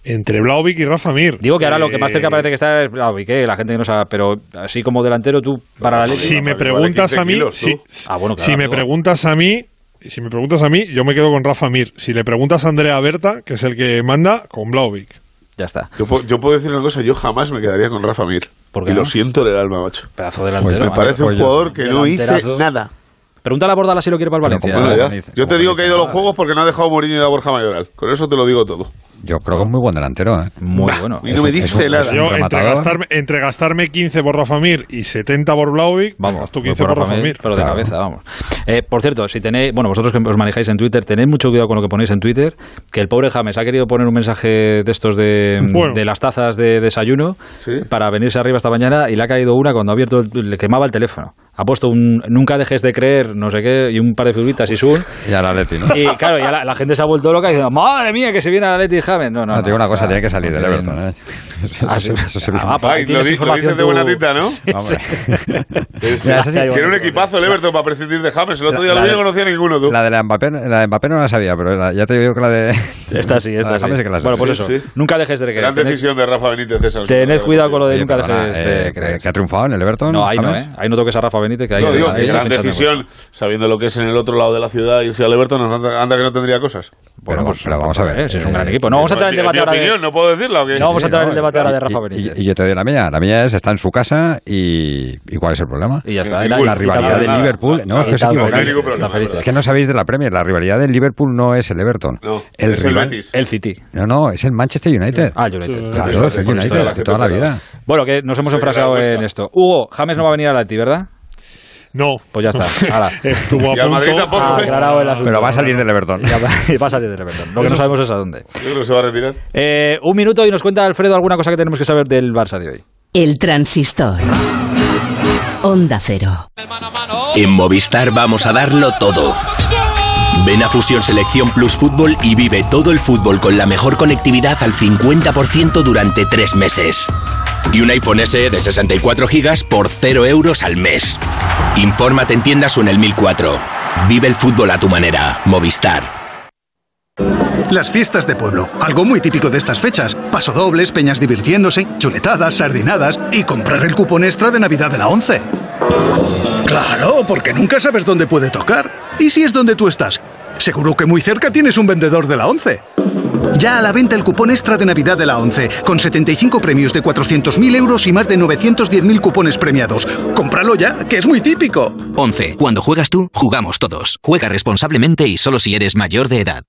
Entre Blaovic y Rafa Mir. digo que ahora lo que más Eh, cerca parece que está es Blaovic, eh, la gente que no sabe, pero así como delantero tú para la Atleti- Si me preguntas a mí, 15 kilos, si. Ah, bueno, me preguntas a mí, si me preguntas a mí, yo me quedo con Rafa Mir. Si le preguntas a Andrea Berta, que es el que manda, con Blaovic. Ya está. Yo, puedo- yo puedo decir una cosa, yo jamás me quedaría con Rafa Mir. ¿Por qué y no? lo siento del alma, macho. Pedazo delantero. Pues Me macho. parece un jugador que no hice nada. Pregúntale a Bordala si lo quiere para el Valencia. Bueno, ya. Yo te digo que ha ido a los juegos porque no ha dejado Mourinho y a Borja Mayoral. Con eso te lo digo todo. Yo creo que es muy buen delantero, ¿eh? Muy bueno. Y no me dice nada. Yo, entre gastarme, entre gastarme 15 por Rafa Mir y 70 por Blaovic, Vamos, voy 15 por Rafa Mir, Mir. pero de Claro. cabeza, vamos. Eh, por cierto, si tenéis, bueno, vosotros que os manejáis en Twitter, tened mucho cuidado con lo que ponéis en Twitter, que el pobre James ha querido poner un mensaje de estos de, Bueno. de las tazas de desayuno Sí. para venirse arriba esta mañana y le ha caído una cuando ha abierto, el- le quemaba el teléfono. Ha puesto un nunca dejes de creer, no sé qué, y un par de figuritas y su. Y al Atleti, ¿no? Y claro, ya la, la gente se ha vuelto loca y dice, madre mía, que se viene a Leti James. No, no, No, no, te digo una cosa, tiene que salir del Everton. ¿eh? Pues lo, dices de buena tinta, ¿no? Tiene un equipazo el Everton para prescindir de James. El otro día La- lo vi y la- no conocía a ninguno, tú. La de la Mbappé, la de Mbappé no la sabía, pero la- ya te digo que la de... Esta sí, la esta de sí. James sí que la Bueno, pues eso. Nunca dejes de creer. Gran Tened- decisión de Rafa Benítez. esa. Tened cuidado con lo de nunca dejes de eh, creer. que ha triunfado en el Everton. No, ahí no. ¿eh? Ahí no toques a Rafa Benítez, que ahí No, digo, que gran decisión, sabiendo lo que es en el otro lado de la ciudad, irse al Everton, anda, anda que no tendría cosas. Bueno, Pero- pues pero vamos a ver, eh, es un gran equipo. No, vamos a entrar en el debate ahora de- opinión, ¿no puedo decirla o qué? No, vamos a entrar en el no, debate ahora de y- Rafa y- Benítez. Y, yo te doy la mía. La mía es, está en su casa y, ¿y cuál es el problema? Y ya está. Y Y la- la y rivalidad del. Liverpool, no, es que y no hay. Es que no sabéis de la Premier. La rivalidad del Liverpool no es el Everton. No, el es el rival- Betis. El City. No, no, es el Manchester United. Ah, United. Claro, es el de United de toda la vida. Bueno, que nos hemos Sí, enfrascado claro, en busca. esto. Hugo, James no va a venir a la ti, ¿verdad? No. Pues ya está. Estuvo a Y al Madrid punto. tampoco, Ah, ¿eh? aclarado el asunto. Pero va a salir del Everton. Va va a salir del Everton. Lo que no sabemos es a dónde. Yo creo que se va a retirar. Eh, un minuto y nos cuenta Alfredo alguna cosa que tenemos que saber del Barça de hoy. El transistor. Onda Cero. En Movistar vamos a darlo todo. Ven a Fusión Selección Plus Fútbol y vive todo el fútbol con la mejor conectividad al 50% durante tres meses. Y un iPhone SE de 64 GB por 0 euros al mes. Infórmate en tiendas o en el 1004. Vive el fútbol a tu manera. Movistar. Las fiestas de pueblo, algo muy típico de estas fechas. Pasodobles, peñas divirtiéndose, chuletadas, sardinadas y comprar el cupón extra de Navidad de la 11. Claro, porque nunca sabes dónde puede tocar. ¿Y si es donde tú estás? Seguro que muy cerca tienes un vendedor de la 11. Ya a la venta el cupón extra de Navidad de la 11, con 75 premios de 400.000 euros y más de 910.000 cupones premiados. Cómpralo ya, que es muy típico. 11. Cuando juegas tú, jugamos todos. Juega responsablemente y solo si eres mayor de edad.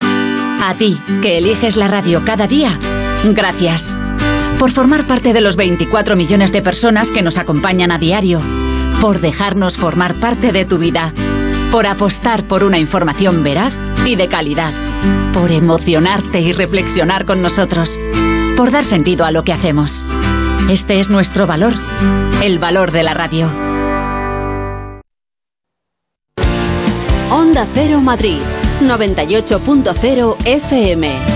A ti, que eliges la radio cada día, gracias. Por formar parte de los 24 millones de personas que nos acompañan a diario. Por dejarnos formar parte de tu vida. Por apostar por una información veraz y de calidad. Por emocionarte y reflexionar con nosotros. Por dar sentido a lo que hacemos. Este es nuestro valor, el valor de la radio. Onda Cero Madrid, 98.0 FM.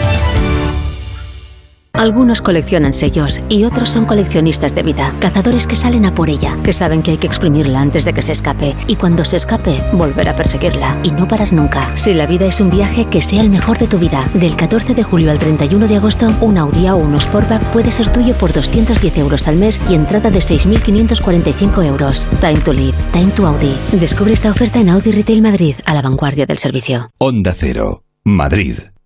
Algunos coleccionan sellos y otros son coleccionistas de vida, cazadores que salen a por ella, que saben que hay que exprimirla antes de que se escape y cuando se escape volver a perseguirla y no parar nunca. Si la vida es un viaje, que sea el mejor de tu vida. Del 14 de julio al 31 de agosto, un Audi A1 un Sportback puede ser tuyo por 210 euros al mes y entrada de 6.545 euros. Time to live, time to Audi. Descubre esta oferta en Audi Retail Madrid, a la vanguardia del servicio. Onda Cero, Madrid.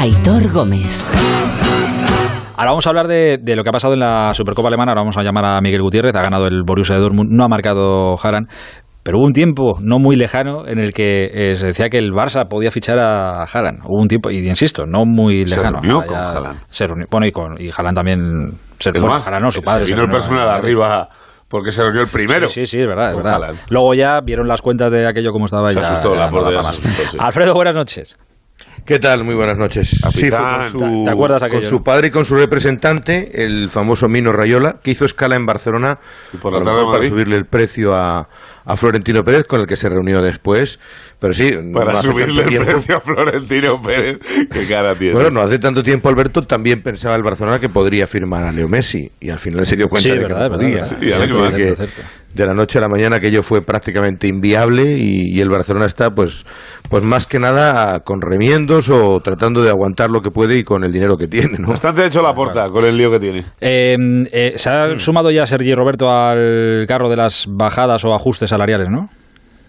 Aitor Gómez. Ahora vamos a hablar de, de, lo que ha pasado en la Supercopa Alemana. Ahora vamos a llamar a Miguel Gutiérrez. Ha ganado el Borussia de Dortmund. No ha marcado Haran. Pero hubo un tiempo no muy lejano en el que eh, se decía que el Barça podía fichar a Haaland. Hubo un tiempo, y insisto, no muy lejano. Se reunió con Haaland. Se reunió, bueno, y, con, y Haaland también se reunió. Haaland no, su padre. Se vino el personal de arriba porque se reunió el primero. Sí, sí, sí es verdad, es verdad. Luego ya vieron las cuentas de aquello como estaba se ya. Asustó, ya la no más. Sí. Alfredo, buenas noches. ¿Qué tal? Muy buenas noches. Sí, fue con su, ¿Te acuerdas aquello, con su padre y con su representante, el famoso Mino Rayola, que hizo escala en Barcelona y por la tarde para subirle el precio a, a, Florentino Pérez, con el que se reunió después. Pero sí, para no subirle el precio a Florentino Pérez, qué cara tiene. Bueno, no hace tanto tiempo Alberto también pensaba el Barcelona que podría firmar a Leo Messi y al final se dio cuenta sí, de verdad, que no podía. Verdad, verdad. Sí, que, de la noche a la mañana aquello fue prácticamente inviable y, y, el Barcelona está pues pues más que nada con remiendos o tratando de aguantar lo que puede y con el dinero que tiene ¿no? bastante hecho la puerta con el lío que tiene eh, eh, se ha sumado ya Sergi Roberto al carro de las bajadas o ajustes salariales ¿no?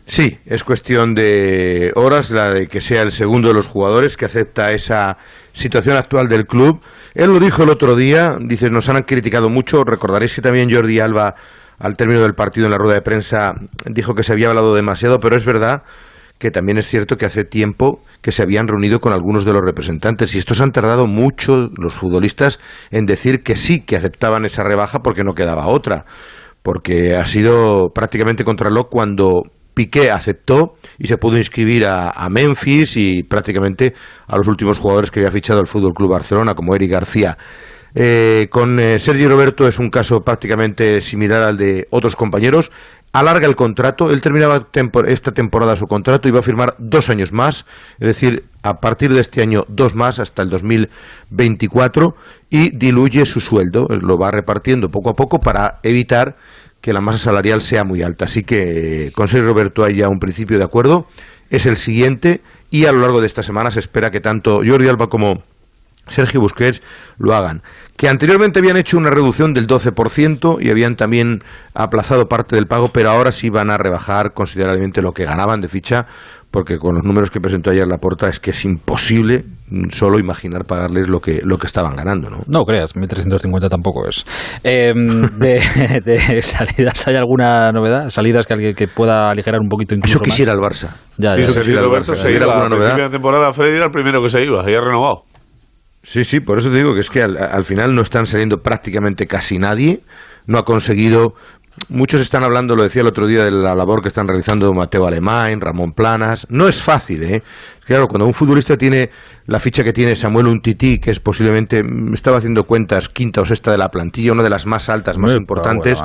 Sí, es cuestión de horas la de que sea el segundo de los jugadores que acepta esa situación actual del club. Él lo dijo el otro día, dice, nos han criticado mucho, recordaréis que también Jordi Alba al término del partido en la rueda de prensa dijo que se había hablado demasiado, pero es verdad que también es cierto que hace tiempo que se habían reunido con algunos de los representantes y estos han tardado mucho los futbolistas en decir que sí, que aceptaban esa rebaja porque no quedaba otra, porque ha sido prácticamente contrarreloj cuando Piqué aceptó y se pudo inscribir a, a, Memphis y prácticamente a los últimos jugadores que había fichado el Fútbol Club Barcelona, como Eric García. Eh, con eh, Sergio Roberto es un caso prácticamente similar al de otros compañeros. Alarga el contrato, él terminaba esta temporada su contrato y va a firmar dos años más, es decir, a partir de este año dos más hasta el 2024 y diluye su sueldo, lo va repartiendo poco a poco para evitar que la masa salarial sea muy alta. Así que con Sergio Roberto hay ya un principio de acuerdo, es el siguiente y a lo largo de esta semana se espera que tanto Jordi Alba como Sergio Busquets lo hagan. Que anteriormente habían hecho una reducción del 12% y habían también aplazado parte del pago, pero ahora sí van a rebajar considerablemente lo que ganaban de ficha, porque con los números que presentó ayer Laporta es que es imposible solo imaginar pagarles lo que, lo que estaban ganando. No, no creas, 1.350 tampoco es. Eh, de, de, salidas, ¿hay alguna novedad? ¿Salidas que alguien que pueda aligerar un poquito incluso Eso quisiera más? el Barça. Ya, sí, ya, eso quisiera el Barça. Se iba, alguna novedad? de temporada Freddy era el primero que se iba, había renovado. Sí, sí, por eso te digo que es que al, al, final no están saliendo prácticamente casi nadie, no ha conseguido... Muchos están hablando, lo decía el otro día, de la labor que están realizando Mateo Alemán, Ramón Planas. No es fácil, ¿eh? Claro, cuando un futbolista tiene la ficha que tiene Samuel Untiti, que es posiblemente, estaba haciendo cuentas, quinta o sexta de la plantilla, una de las más altas, más Muy importantes...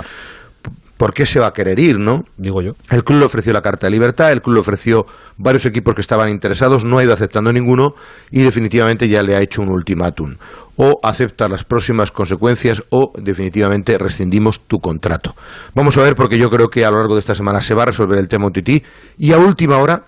¿por qué se va a querer ir, no? Digo yo. El club le ofreció la carta de libertad, el club le ofreció varios equipos que estaban interesados, no ha ido aceptando ninguno y definitivamente ya le ha hecho un ultimátum. O acepta las próximas consecuencias o definitivamente rescindimos tu contrato. Vamos a ver porque yo creo que a lo largo de esta semana se va a resolver el tema Tití y a última hora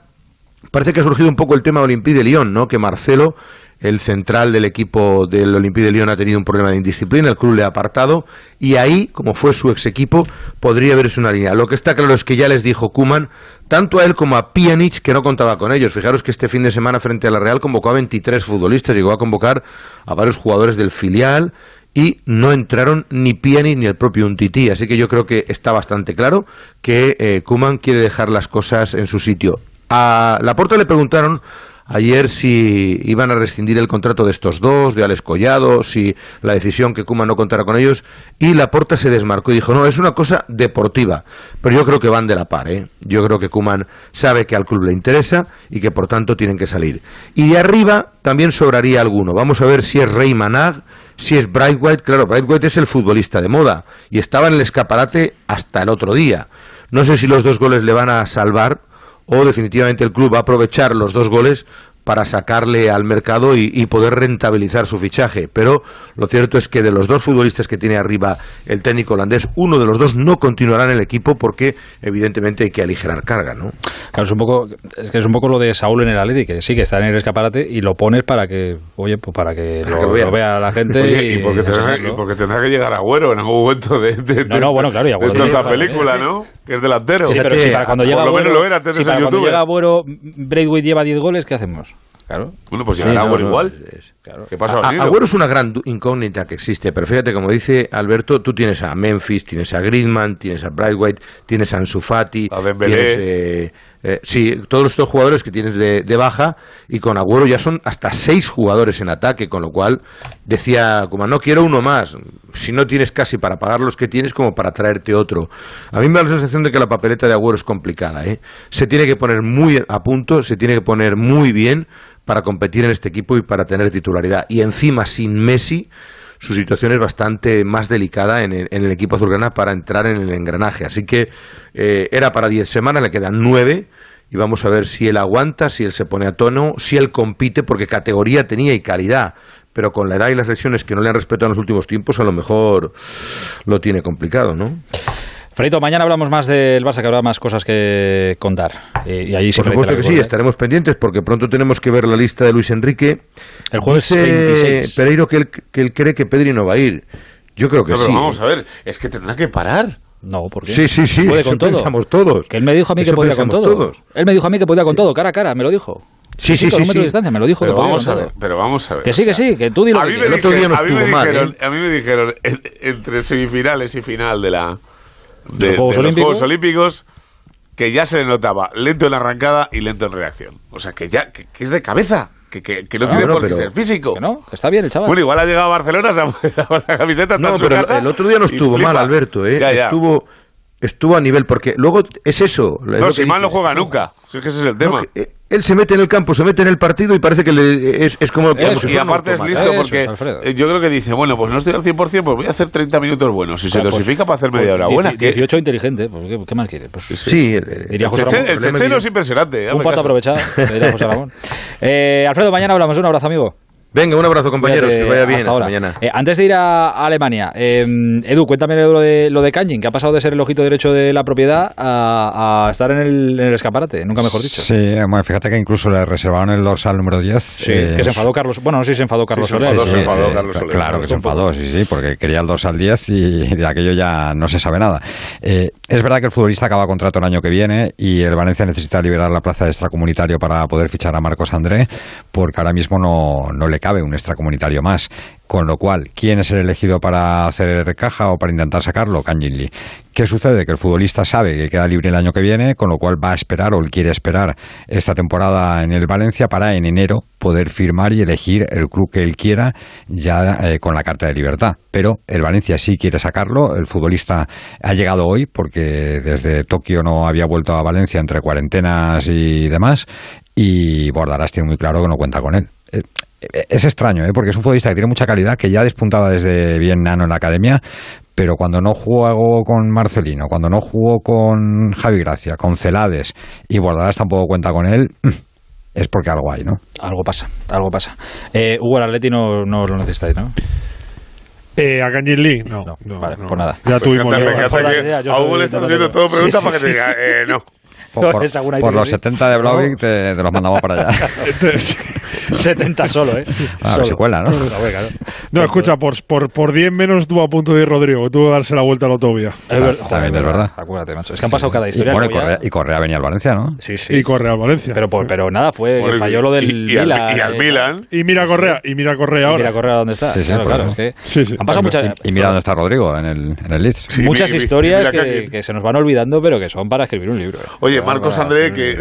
parece que ha surgido un poco el tema Olympique de Lyon, ¿no? Que Marcelo el central del equipo del Olympique de Lyon ha tenido un problema de indisciplina, el club le ha apartado y ahí, como fue su ex equipo, podría verse una línea. Lo que está claro es que ya les dijo Kuman, tanto a él como a Pjanic, que no contaba con ellos. Fijaros que este fin de semana frente a la Real convocó a 23 futbolistas, llegó a convocar a varios jugadores del filial y no entraron ni Pjanic ni el propio Untiti. Así que yo creo que está bastante claro que eh, Kuman quiere dejar las cosas en su sitio. A Laporta le preguntaron ayer si iban a rescindir el contrato de estos dos, de Alex Collado, si la decisión que Kuma no contara con ellos, y Laporta se desmarcó y dijo, no, es una cosa deportiva, pero yo creo que van de la par, ¿eh? yo creo que Kuman sabe que al club le interesa y que por tanto tienen que salir. Y de arriba también sobraría alguno, vamos a ver si es Rey Manag, si es Brightwhite, claro, Brightwhite es el futbolista de moda y estaba en el escaparate hasta el otro día. No sé si los dos goles le van a salvar o definitivamente el club va a aprovechar los dos goles para sacarle al mercado y, y poder rentabilizar su fichaje. Pero lo cierto es que de los dos futbolistas que tiene arriba el técnico holandés, uno de los dos no continuará en el equipo porque evidentemente hay que aligerar carga, ¿no? Claro, es un poco, es que es un poco lo de Saúl en el Atleti, que sí, que está en el escaparate y lo pones para que, oye, pues para que, Para lo, que vea. lo vea la gente. Oye, y, y, porque tendrá, y porque tendrá que llegar Agüero en algún momento de, de, No, no, bueno, claro, y de esta película, ¿no? Que es delantero. Sí, pero si para cuando llega Por lo menos Agüero- lo era de si para cuando llega Agüero, Braithwaite lleva 10 goles, ¿qué hacemos? Claro. Bueno, pues Sí, llegará no, no, igual. es- ¿Qué pasa, A-? Agüero es una gran incógnita que existe, pero fíjate, como dice Alberto, tú tienes a Memphis, tienes a Griezmann, tienes a Brightwhite, tienes a Ansu Fati, Dembélé. tienes, eh, eh, sí, todos estos jugadores que tienes de, baja, y con Agüero ya son hasta seis jugadores en ataque, con lo cual decía, como no quiero uno más, si no tienes casi para pagar los que tienes como para traerte otro. A mí me da la sensación de que la papeleta de Agüero es complicada, ¿eh? Se tiene que poner muy a punto, se tiene que poner muy bien para competir en este equipo y para tener titularidad. Y encima, sin Messi, su situación es bastante más delicada en el, en el equipo azulgrana para entrar en el engranaje. Así que eh, era para 10 semanas, le quedan 9 y vamos a ver si él aguanta, si él se pone a tono, si él compite, porque categoría tenía y calidad. Pero con la edad y las lesiones que no le han respetado en los últimos tiempos, a lo mejor lo tiene complicado, ¿no? Freito, mañana hablamos más del Barça, que habrá más cosas que contar. Y, y ahí Por supuesto que sí, estaremos pendientes porque pronto tenemos que ver la lista de Luis Enrique. El jueves Dice 26. Pereiro que él, que él cree que Pedri no va a ir. Yo creo que No, pero sí. vamos ¿eh? a ver, es que tendrá que parar. No, ¿por qué? Sí, sí, sí, Puede con todo. pensamos todos. Que él me dijo a mí que podía con todo. todos. Él me dijo a mí que podía con todo, cara a cara, me lo dijo. Sí, sí, sí, sí. de distancia, me lo dijo Pero que vamos a ver, todo. pero vamos a ver. Que sí, que sí, que tú di lo a que mí me dijeron- a mí me estuvo mal, dijeron, ¿eh? a mí me dijeron en- entre semifinales y final de la de, ¿Los Juegos de los Olímpicos? Juegos Olímpicos que ya se le notaba lento en la arrancada y lento en reacción. O sea, que ya que, que es de cabeza, que, que, que no Ah, tiene por qué pero- ser físico. Que no, que está bien el chaval. Bueno, igual ha llegado a Barcelona, se ha puesto la camiseta No, pero casa el otro día no estuvo mal, Alberto. ¿eh? Ya, ya. Estuvo, estuvo a nivel, porque luego es eso. es No, si mal no juega nunca. Si es que ese es el tema. No, que, eh, él se mete en el campo, se mete en el partido y parece que le- es, es como, como Eso, si y aparte es listo porque eh, yo creo que dice, bueno, pues no estoy al 100%, pues voy a hacer 30 minutos buenos. Si se Pues- dosifica para hacer media hora Dieci- buena. que- 18 inteligente, pues ¿qué, qué más quiere? Pues, Sí, el- diría El José cheche- Ramón. el checheno es impresionante. Un caso. aprovechado, me diría José Ramón. Eh, Alfredo, mañana hablamos. Un abrazo, amigo. Venga, un abrazo, compañeros. Que vaya bien. hasta mañana. Eh, antes de ir a, a Alemania, eh, Edu, cuéntame lo de, lo de Kanjin, que ha pasado de ser el ojito derecho de la propiedad a, a estar en el, en el escaparate, nunca mejor dicho. Sí, bueno, fíjate que incluso le reservaron el dorsal número 10. Sí, eh, que se enfadó Carlos. Bueno, no sé si se enfadó Carlos Soler. enfadó, Sí, se sí, enfadó sí. Carlos Soler. Claro que se enfadó, sí, sí, porque quería el dorsal 10 y de aquello ya no se sabe nada. Eh, es verdad que el futbolista acaba contrato el año que viene y el Valencia necesita liberar la plaza de extracomunitario para poder fichar a Marcos André, porque ahora mismo no, no le cabe un extracomunitario más. Con lo cual, ¿quién es el elegido para hacer caja o para intentar sacarlo? Kangin Lee. ¿Qué sucede? Que el futbolista sabe que queda libre el año que viene, con lo cual va a esperar o él quiere esperar esta temporada en el Valencia para en enero poder firmar y elegir el club que él quiera ya eh, con la carta de libertad. Pero el Valencia sí quiere sacarlo. El futbolista ha llegado hoy porque desde Tokio no había vuelto a Valencia entre cuarentenas y demás. Y Bordalás tiene muy claro que no cuenta con él. Eh, es extraño, ¿eh? porque es un futbolista que tiene mucha calidad, que ya despuntaba desde bien nano en la academia, pero cuando no jugó con Marcelino, cuando no jugó con Javi Gracia, con Celades y Bordalás tampoco cuenta con él, es porque algo hay, ¿no? Algo pasa, algo pasa. Eh, Hugo, el Atleti no, no lo necesitáis, ¿no? Eh, a Kanjin Lee, no. no, vale, no. pues nada. Ya tuvimos. Me encanta ya, yo a Hugo le estás haciendo todo pregunta Sí, para que sí, te diga, eh, no. Por, por- por los sí. 70 de Blauvik te, te los mandamos para allá. 70 solo, ¿eh? A ver Solo. si cuela, ¿no? No, escucha, por, por, por 10 menos estuvo a punto de ir Rodrigo. Tuvo que darse la vuelta a la autovía. Es ver- También es verdad. Acuérdate, macho. Es que han pasado cada Y, historia. bueno, y ya- Correa, y Correa venía al Valencia, ¿no? Sí, sí. Y corre al Valencia. Pero, por- pero nada, fue Bueno, que falló lo del y, y al, Milan. y al eh, Milan. Y mira Correa, y mira Correa y ahora. Mira Correa dónde está. Sí, sí, claro, por claro. eso. es que Sí, sí. Han pasado muchas, Y, y mira dónde está Rodrigo, en el, en el Leeds. Sí, muchas mi- mi- historias que, que se nos van olvidando, pero que son para escribir un libro. eh. Oye, Marcos André, que,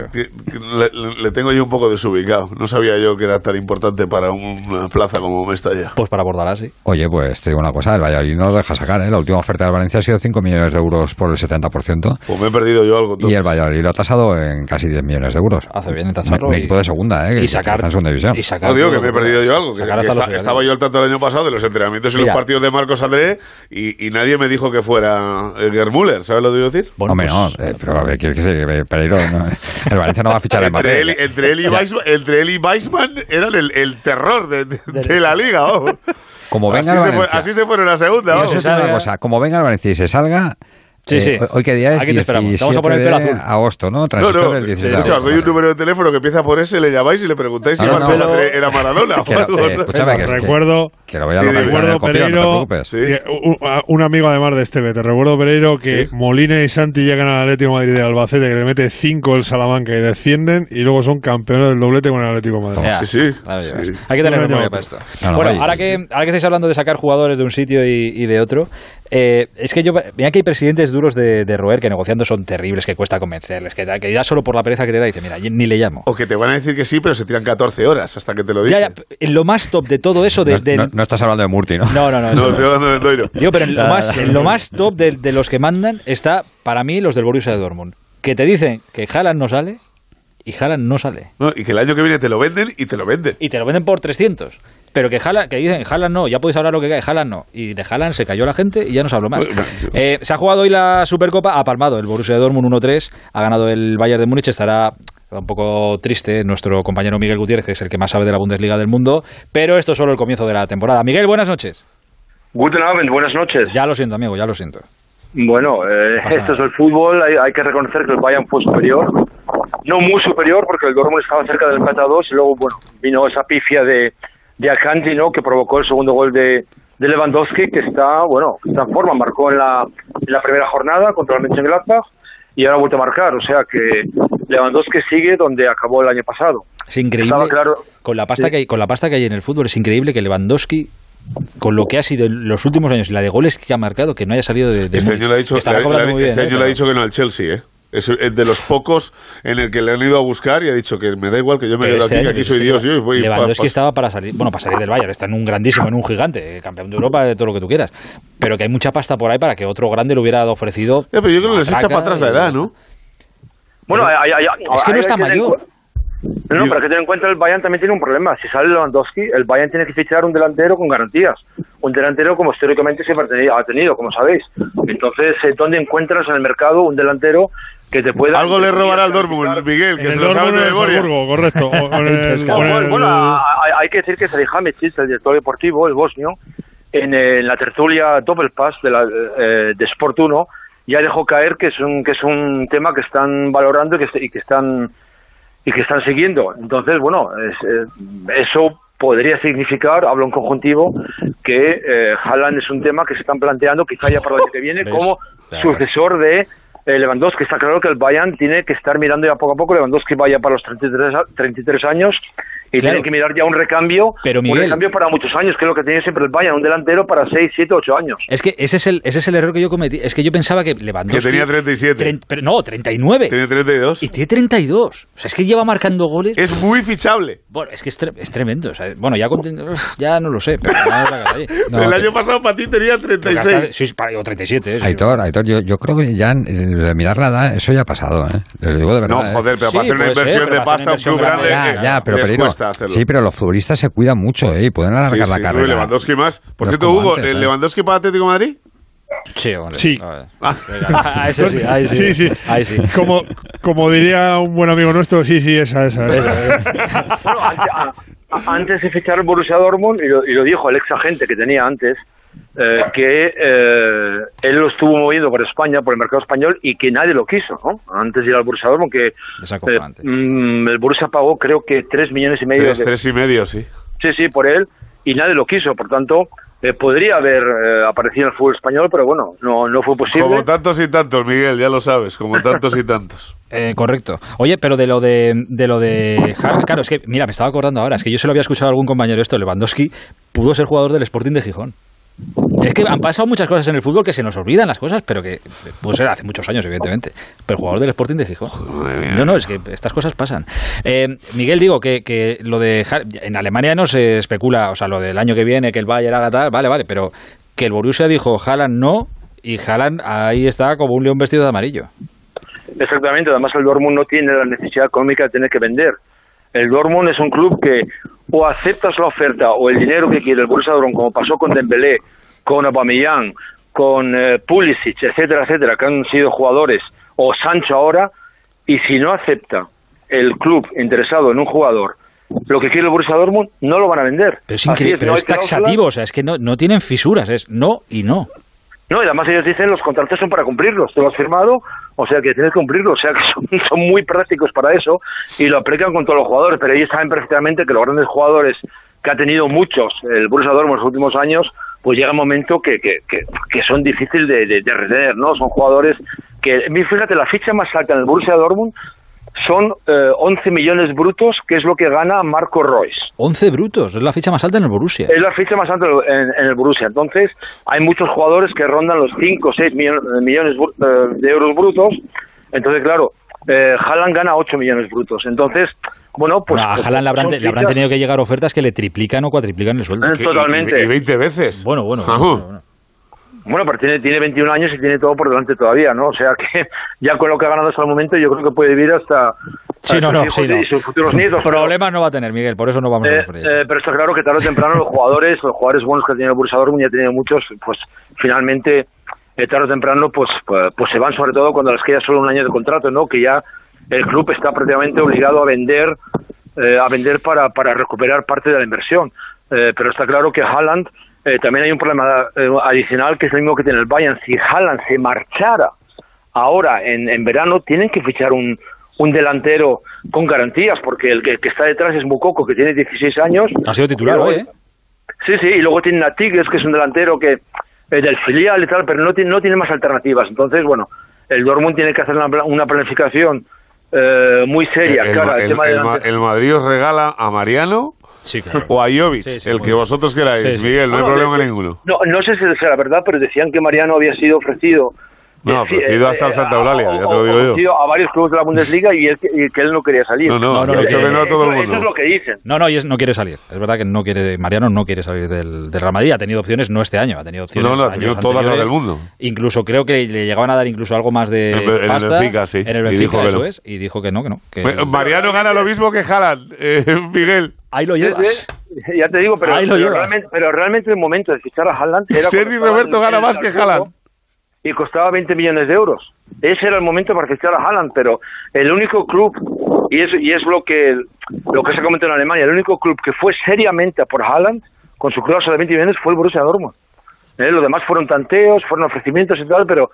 le tengo yo un poco desubicado. No sabía yo que era era tan importante para una plaza como Mestalla. Pues para Bordalás, sí. Oye, pues te digo una cosa, el Valladolid no lo deja sacar, ¿eh? La última oferta del Valencia ha sido 5 millones de euros por el 70%. Pues me he perdido yo algo. Y el Valladolid lo ha tasado en casi 10 millones de euros. Hace bien en tasarlo. Un y- equipo de segunda, ¿eh? Que y sacar- está en segunda división. y sacar No digo que me he perdido yo algo, que, que los estaba yo al tanto el año pasado de los entrenamientos y Mira. los partidos de Marcos André y, y nadie me dijo que fuera eh, Germüller, ¿sabes lo que digo decir? Hombre, no, eh, pero a ver, ¿quieres que se no, el Valencia no va a fichar a entre, él, entre, él y Weissman, eran el, el terror de, de- de la liga, vamos. Como venga así, el se fue, Valencia. así se fueron a segunda, vamos. eso es una cosa, como venga el Valencia y se salga... Sí, eh, sí. Hoy qué día es Aquí te esperamos. Vamos a 17 poner el pelo de azul. agosto, ¿no? No, Transistor no, del 17 de escucha, os agosto. doy un número de teléfono que empieza por ese, le llamáis y le preguntáis si No, no, no. Era Maradona o no, algo. eh, escúchame, que, recuerdo, que lo voy a Sí, recuerdo el no Pereiro, un, amigo además de Esteve, te recuerdo Pereiro que Molina y Santi llegan al Atlético de Madrid de Albacete, que le mete 5 el Salamanca y descienden, y luego son campeones del doblete con el Atlético de Madrid. Sí, sí. Hay que tener memoria para esto. No, no, bueno, ahora, que, sí. ahora que estáis hablando de sacar jugadores de un sitio y, y de otro, eh, es que yo. Mira que hay presidentes duros de, de roer que negociando son terribles, que cuesta convencerles, que, que ya solo por la pereza que le da dice, mira, ni le llamo. O que te van a decir que sí, pero se tiran 14 horas hasta que te lo Ya, digan. ya, en lo más top de todo eso, de, No, del- no- no estás hablando de Murti, ¿no? No, no, no. No, estoy hablando del Doiro. Digo, pero en lo Ya, más, ya. en lo más top de, de los que mandan está, para mí, los del Borussia de Dortmund. Que te dicen que Haaland no sale y Haaland no sale. No, y que el año que viene te lo venden y te lo venden. Y te lo venden por 300. Pero que Haaland, que dicen, Haaland no, ya podéis hablar lo que cae, Haaland no. Y de Haaland se cayó la gente y ya no se habló más. Eh, se ha jugado hoy la Supercopa, ha palmado el Borussia de Dortmund 1-3, ha ganado el Bayern de Múnich, estará un poco triste nuestro compañero Miguel Gutiérrez, que es el que más sabe de la Bundesliga del mundo, pero esto es solo el comienzo de la temporada. Miguel, buenas noches. Guten Abend, buenas noches. Ya lo siento, amigo, ya lo siento. Bueno, eh, esto es el fútbol, hay, hay que reconocer que el Bayern fue superior, no muy superior porque el Dortmund estaba cerca del empate a dos y luego, bueno, vino esa pifia de, de Akanji, ¿no?, que provocó el segundo gol de, de Lewandowski, que está, bueno, está en forma, marcó en la, en la primera jornada contra el Mönchengladbach y ahora ha vuelto a marcar, o sea que Lewandowski sigue donde acabó el año pasado. Es increíble. Claro. Con la pasta Sí. que hay, con la pasta que hay en el fútbol es increíble que Lewandowski con lo que ha sido en los últimos años la de goles que ha marcado que no haya salido de, de Este año le ha dicho que no al Chelsea, ¿eh? Es el- de los pocos en el que le han ido a buscar y ha dicho que me da igual que yo me quedo este aquí, que aquí soy Dios y año, voy Lewandowski pa- estaba para salir, bueno, para salir del Bayern, está en un grandísimo, en un gigante, eh, campeón de Europa, de todo lo que tú quieras. Pero que hay mucha pasta por ahí para que otro grande le hubiera ofrecido. Ya, pero yo creo que les echa para atrás la edad, ¿no? Bueno, hay- hay- hay- Es que no está mayor. No, no, pero hay que tener en cuenta el Bayern también tiene un problema. Si sale Lewandowski, el Bayern tiene que fichar un delantero con garantías. Un delantero como históricamente siempre ha tenido, como sabéis. Entonces, eh, ¿dónde encuentras en el mercado un delantero que te pueda... Algo le robará al Dortmund, Miguel, que En se el lo sabe de memoria. Correcto. Bueno, hay, hay que decir que Salihamidzic, el director deportivo, el bosnio, en, eh, en la tertulia Doppelpass de, la, eh, de Sport 1, ya dejó caer que es un que es un tema que están valorando y que, y que están y que están siguiendo. Entonces, bueno, es, eh, eso podría significar, hablo en conjuntivo, que eh, Haaland es un tema que se están planteando quizá ya para el año que viene como ves. sucesor de eh, Lewandowski. Está claro que el Bayern tiene que estar mirando ya poco a poco. Lewandowski vaya para los 33, a- 33 años y Claro. tiene que mirar ya un recambio, Pero, un recambio para muchos años, que es lo que tiene siempre el Bayern, un delantero para 6, 7, 8 años. Es que ese es el ese es el error que yo cometí. Es que yo pensaba que Lewandowski Que tenía 37. Tren- pero no, 39. Tiene 32. Y tiene 32. O sea, es que lleva marcando goles. Es muy fichable. Bueno, es que es, tre- es tremendo. o sea, bueno, ya, ya no lo sé, pero no el año pasado para ti tenía pero que 36. hasta- sí, para- o 37. eh, sí. Aitor, Aitor, yo, yo creo que ya eh, de mirar la edad, eso ya ha pasado, ¿eh? Te lo digo de verdad. No, ¿eh? joder, pero Sí, para hacer una ser, inversión de pasta, un club grande grande, Ya, ya, pero cuesta hacerlo. sí, pero los futbolistas se cuidan mucho, ¿eh? Y pueden alargar Sí, la sí, carrera. Lewandowski más. Por No cierto, Hugo, antes, ¿el ¿eh? Lewandowski para Atlético de Madrid? Sí, hombre. Sí. A ver. Ah. Venga, a ese sí, ahí sí. Sí, sí. Ahí sí. Como, como diría un buen amigo nuestro, sí, sí, esa, esa. esa. Bueno, antes, a- a- antes de fichar el Borussia Dortmund, y lo, y lo dijo el ex agente que tenía antes, eh, que eh, él lo estuvo moviendo por España, por el mercado español, y que nadie lo quiso, ¿no? Antes de ir al Borussia Dortmund, que Desacopante. eh, mm, el Borussia pagó creo que 3 millones y medio Tres, de, tres y medio, sí. Sí, sí, por él, y nadie lo quiso, por tanto, eh, podría haber eh, aparecido en el fútbol español, pero bueno, no, no fue posible. Como tantos y tantos, Miguel, ya lo sabes, como tantos y tantos. Eh, correcto. Oye, pero de lo de, de lo de Haaland, claro, es que, mira, me estaba acordando ahora, es que yo se lo había escuchado a algún compañero esto, Lewandowski pudo ser jugador del Sporting de Gijón. Es que han pasado muchas cosas en el fútbol que se nos olvidan las cosas, pero que puede ser hace muchos años, evidentemente. Pero el jugador del Sporting de Gijón. No, no, es que estas cosas pasan. Eh, Miguel, digo que, que lo de Ha- en Alemania no se especula, o sea, lo del año que viene, que el Bayern haga tal, vale, vale, pero que el Borussia dijo Haaland no y Haaland ahí está como un león vestido de amarillo. Exactamente, además el Dortmund no tiene la necesidad económica de tener que vender. El Dortmund es un club que o aceptas la oferta o el dinero que quiere el Borussia Dortmund, como pasó con Dembélé, con Aubameyang, con eh, Pulisic, etcétera, etcétera, que han sido jugadores, o Sancho ahora, y si no acepta el club interesado en un jugador lo que quiere el Borussia Dortmund, no lo van a vender. Pero es increíble, pero no es taxativo, o sea, es que no, no tienen fisuras, es no y no. No, y además ellos dicen los contratos son para cumplirlos. Tú lo has firmado, o sea que tienes que cumplirlo. O sea que son, son muy prácticos para eso y lo aplican con todos los jugadores. Pero ellos saben perfectamente que los grandes jugadores que ha tenido muchos el Borussia Dortmund en los últimos años, pues llega un momento que, que, que, que son difíciles de, de, de retener, ¿no? Son jugadores que, fíjate, la ficha más alta en el Borussia Dortmund son eh, 11 millones brutos, que es lo que gana Marco Royce. 11 brutos, es la ficha más alta en el Borussia. Es la ficha más alta en, en el Borussia. Entonces, hay muchos jugadores que rondan los 5 o 6 millones, millones eh, de euros brutos. Entonces, claro, eh, Haaland gana 8 millones brutos. Entonces, bueno, pues... a pues, Haaland le habrán, le habrán tenido que llegar ofertas que le triplican o cuatriplican el sueldo. Totalmente. Y, y 20 veces. Bueno, bueno. Ajá. bueno, bueno. Bueno, pero tiene, tiene 21 años y tiene todo por delante todavía, ¿no? O sea que ya con lo que ha ganado hasta el momento yo creo que puede vivir hasta, Sí, no, no, sí, no. y sus futuros nietos. pero- Problemas no va a tener, Miguel, por eso no vamos a Eh, por ello. eh, pero está claro que tarde o temprano los jugadores, los jugadores buenos que ha tenido el Borussia Dortmund y ha tenido muchos, pues finalmente eh, tarde o temprano pues, pues pues se van sobre todo cuando les queda solo un año de contrato, ¿no? Que ya el club está prácticamente obligado a vender eh, a vender para, para recuperar parte de la inversión. Eh, pero está claro que Haaland eh, también hay un problema eh, adicional que es el mismo que tiene el Bayern. Si Haaland se marchara ahora en, en verano, tienen que fichar un, un delantero con garantías, porque el que, que está detrás es Mukoko, que tiene 16 años. Ha sido titular hoy, ¿eh? Sí, sí, y luego tienen a Tigres, que es un delantero que es del filial y tal, pero no tiene, no tiene más alternativas. Entonces, bueno, el Dortmund tiene que hacer una, pla- una planificación eh, muy seria, el, cara, el- el Madrid os regala a Mariano o a Jovic, Sí, sí, el que bien. vosotros queráis, Sí, sí. Miguel, no hay problema de- ninguno. No, no sé si sea la verdad, pero decían que Mariano había sido ofrecido. No, eh, ofrecido eh, hasta el eh, Santa Eulalia, ya te lo digo yo. a varios clubes de la Bundesliga y, él, y que él no quería salir. No, no, No, no, he dicho no, que no a todo el Eso- mundo. Eso es lo que dicen. No, no, y es- no quiere salir. Es verdad que no quiere, Mariano no quiere salir del, del Real Madrid. Ha tenido opciones, no este año, ha tenido opciones. No, no, ha tenido todas las del mundo. Incluso creo que le llegaban a dar incluso algo más de En el- en el pasta. Benfica, sí. En el Y Benfica, dijo que eso no. es. Y dijo que no, que no. que- Eh, Mariano gana lo mismo que Haaland, eh, Miguel. Ahí lo llevas. sí, Ya te digo, pero, Ahí lo pero llevas. realmente, pero realmente el momento de fichar a Haaland era Sergi Roberto gana más que Haaland. Y costaba 20 millones de euros. Ese era el momento para fichar a Haaland, pero el único club, y es, y es lo que lo que se comentó en Alemania, el único club que fue seriamente a por Haaland, con su cláusula de 20 millones, fue el Borussia Dortmund. Eh, Lo demás fueron tanteos, fueron ofrecimientos y tal, pero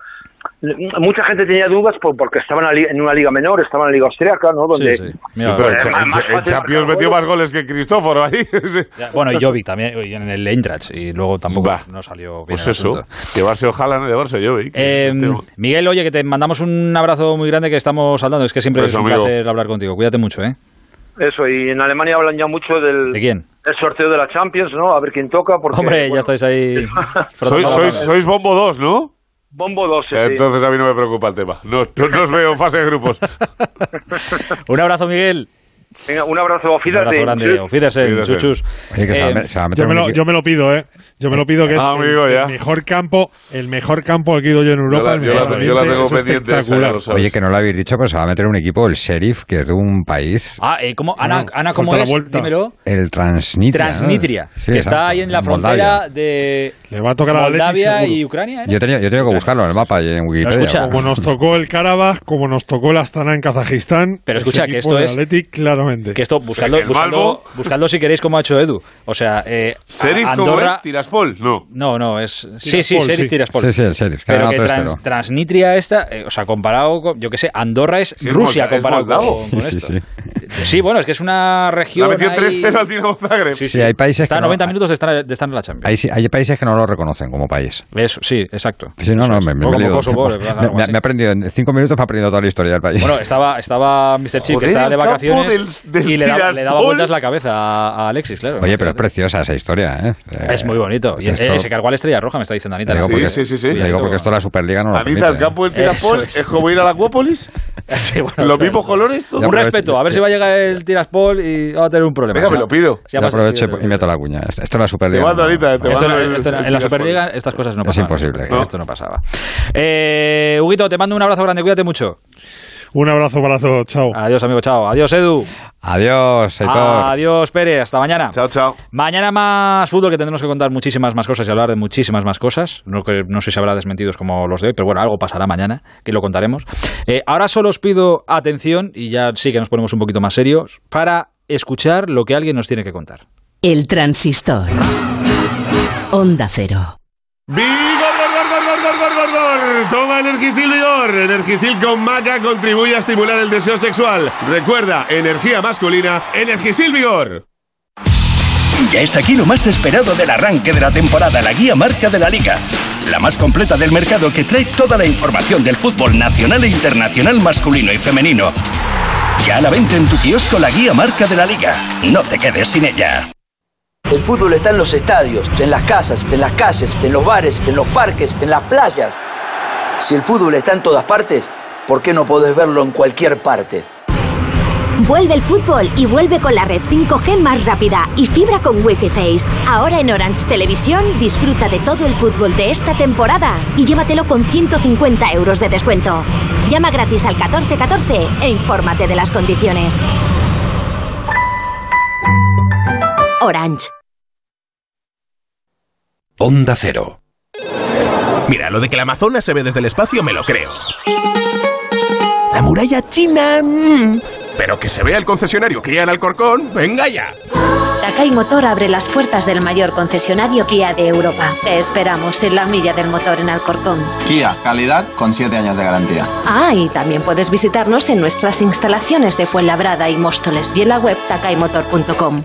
mucha gente tenía dudas por- porque estaban en la li- en una liga menor, estaban en la liga austriaca, ¿no? Donde, Sí, sí. Sí, Mira, pero eh, fácil Champions metió más goles que Cristóforo ahí. Sí. Ya, Bueno, y Jovic también y en el Eintracht. Y luego tampoco Bah. no salió bien. Pues el eso, asunto. llevarse o Haaland o llevarse Jovic. Eh, Miguel, oye, que te mandamos un abrazo muy grande que estamos hablando. Es que siempre Pues, es un amigo. placer hablar contigo. Cuídate mucho, ¿eh? Eso, y en Alemania hablan ya mucho del ¿De quién? el sorteo de la Champions, ¿no? A ver quién toca. Porque, Hombre, ya estáis ahí. sois, sois, sois Bombo 2, ¿no? Bombo 2. sí. Entonces a mí no me preocupa el tema. No, no, no os veo en fase de grupos. Un abrazo, Miguel. Venga, un abrazo, Un abrazo fíjate. grande. Chuchus. Oye, que se va a Eh, Yo me, lo, equi- yo me lo pido, ¿eh? Yo me lo pido que es Ah, amigo, ya. el mejor campo, el mejor campo al que he ido yo en Europa. la- el yo la- mejor yo la tengo es pendiente esa. Oye, que no lo habéis dicho, pero se va a meter un equipo, el Sheriff, que es de un país, Ah, eh, ¿cómo? Ana, No, Ana ¿cómo es? vuelta. Dímelo. el. Transnistria, Sí, que exacto, está ahí en la frontera Moldavia. de Le va a tocar Moldavia y Ucrania. ¿eh? Yo he tenido, yo he tenido que buscarlo en el mapa y en Wikipedia. escucha. Como nos tocó el Karabaj, como nos tocó el Astana en Kazajistán. Pero escucha, que esto es- Athletic, Que esto, buscadlo, buscadlo, Malmo. buscadlo si queréis como ha hecho Edu. O sea, eh, ¿Serif cómo Andorra... es? ¿Tiraspol? No. No, no, es... Sí, sí, sí. Tiraspol. Sí, sí, el ha Pero que 3-0. trans- Transnitria esta, eh, o sea, comparado con, yo qué sé, Andorra es Sí, es Rusia molda- es comparado moldavo. con, con Sí, esto. Sí. Bueno, es que es una región. La metió ahí- 3-0 al Dinamo Zagreb. Sí, Sí, hay países Está que a no- 90 minutos de estar, de estar en la Champions. Hay, sí- hay países que no lo reconocen como país. Eso, sí, exacto. Sí, no, no, me, me, Kosovo, me- me- he aprendido, en cinco minutos me he aprendido toda la historia del país. Bueno, estaba, estaba Mr. Chip, que estaba de vacaciones del- del y le, da- le daba vueltas la cabeza a, a Alexis, claro. Oye, pero es preciosa esa historia, ¿eh? Es muy bonito. Y esto- eh, se cargó a la estrella roja, me está diciendo Anita. Digo Sí, porque, sí, sí, sí. digo porque esto la Superliga no lo Anita, el campo del Tiraspol Eso es. como ir a la Acuópolis. Los mismos colores, todo. Un respeto, a ver si va a llegar el Tiraspol y va a tener un problema. Venga, me lo pido. Si Yo aprovecho y meto la cuña. Esto es la Superliga. Te mando, te mando el- esto en la. Superliga estas cosas no Es pasaban. imposible. No, Esto no pasaba. Eh, Huguito, te mando un abrazo grande, cuídate mucho. Un abrazo para todos, chao. Adiós, amigo, chao. Adiós, Edu. Adiós, Aitor. Adiós, Pérez. Hasta mañana. Chao, chao. Mañana más fútbol, que tendremos que contar muchísimas más cosas y hablar de muchísimas más cosas. No, que, no sé si habrá desmentidos como los de hoy, pero bueno, algo pasará mañana, que lo contaremos. Eh, ahora solo os pido atención, y ya sí que nos ponemos un poquito más serios, para escuchar lo que alguien nos tiene que contar. El transistor. Onda cero. ¡Vigor, Toma Energisil Vigor. Energisil con maca contribuye a estimular el deseo sexual. Recuerda, energía masculina, Energisil Vigor. Ya está aquí lo más esperado del arranque de la temporada, la guía marca de la liga. La más completa del mercado que trae toda la información del fútbol nacional e internacional masculino y femenino. Ya a la venta en tu kiosco la guía marca de la liga. No te quedes sin ella. El fútbol está en los estadios, en las casas, en las calles, en los bares, en los parques, en las playas. Si el fútbol está en todas partes, ¿por qué no podés verlo en cualquier parte? Vuelve el fútbol y vuelve con la red 5G más rápida y fibra con Wi-Fi 6. Ahora en Orange Televisión disfruta de todo el fútbol de esta temporada y llévatelo con 150 euros de descuento. Llama gratis al 1414 e infórmate de las condiciones. Orange. Onda Cero. Mira, lo de que la Amazonas se ve desde el espacio me lo creo. La muralla china... mm, Pero que se vea el concesionario Kia en Alcorcón, venga ya. Takai Motor abre las puertas del mayor concesionario Kia de Europa. Te esperamos en la milla del motor en Alcorcón. Kia, calidad con 7 años de garantía. Ah, y también puedes visitarnos en nuestras instalaciones de Fuenlabrada y Móstoles y en la web takaimotor.com.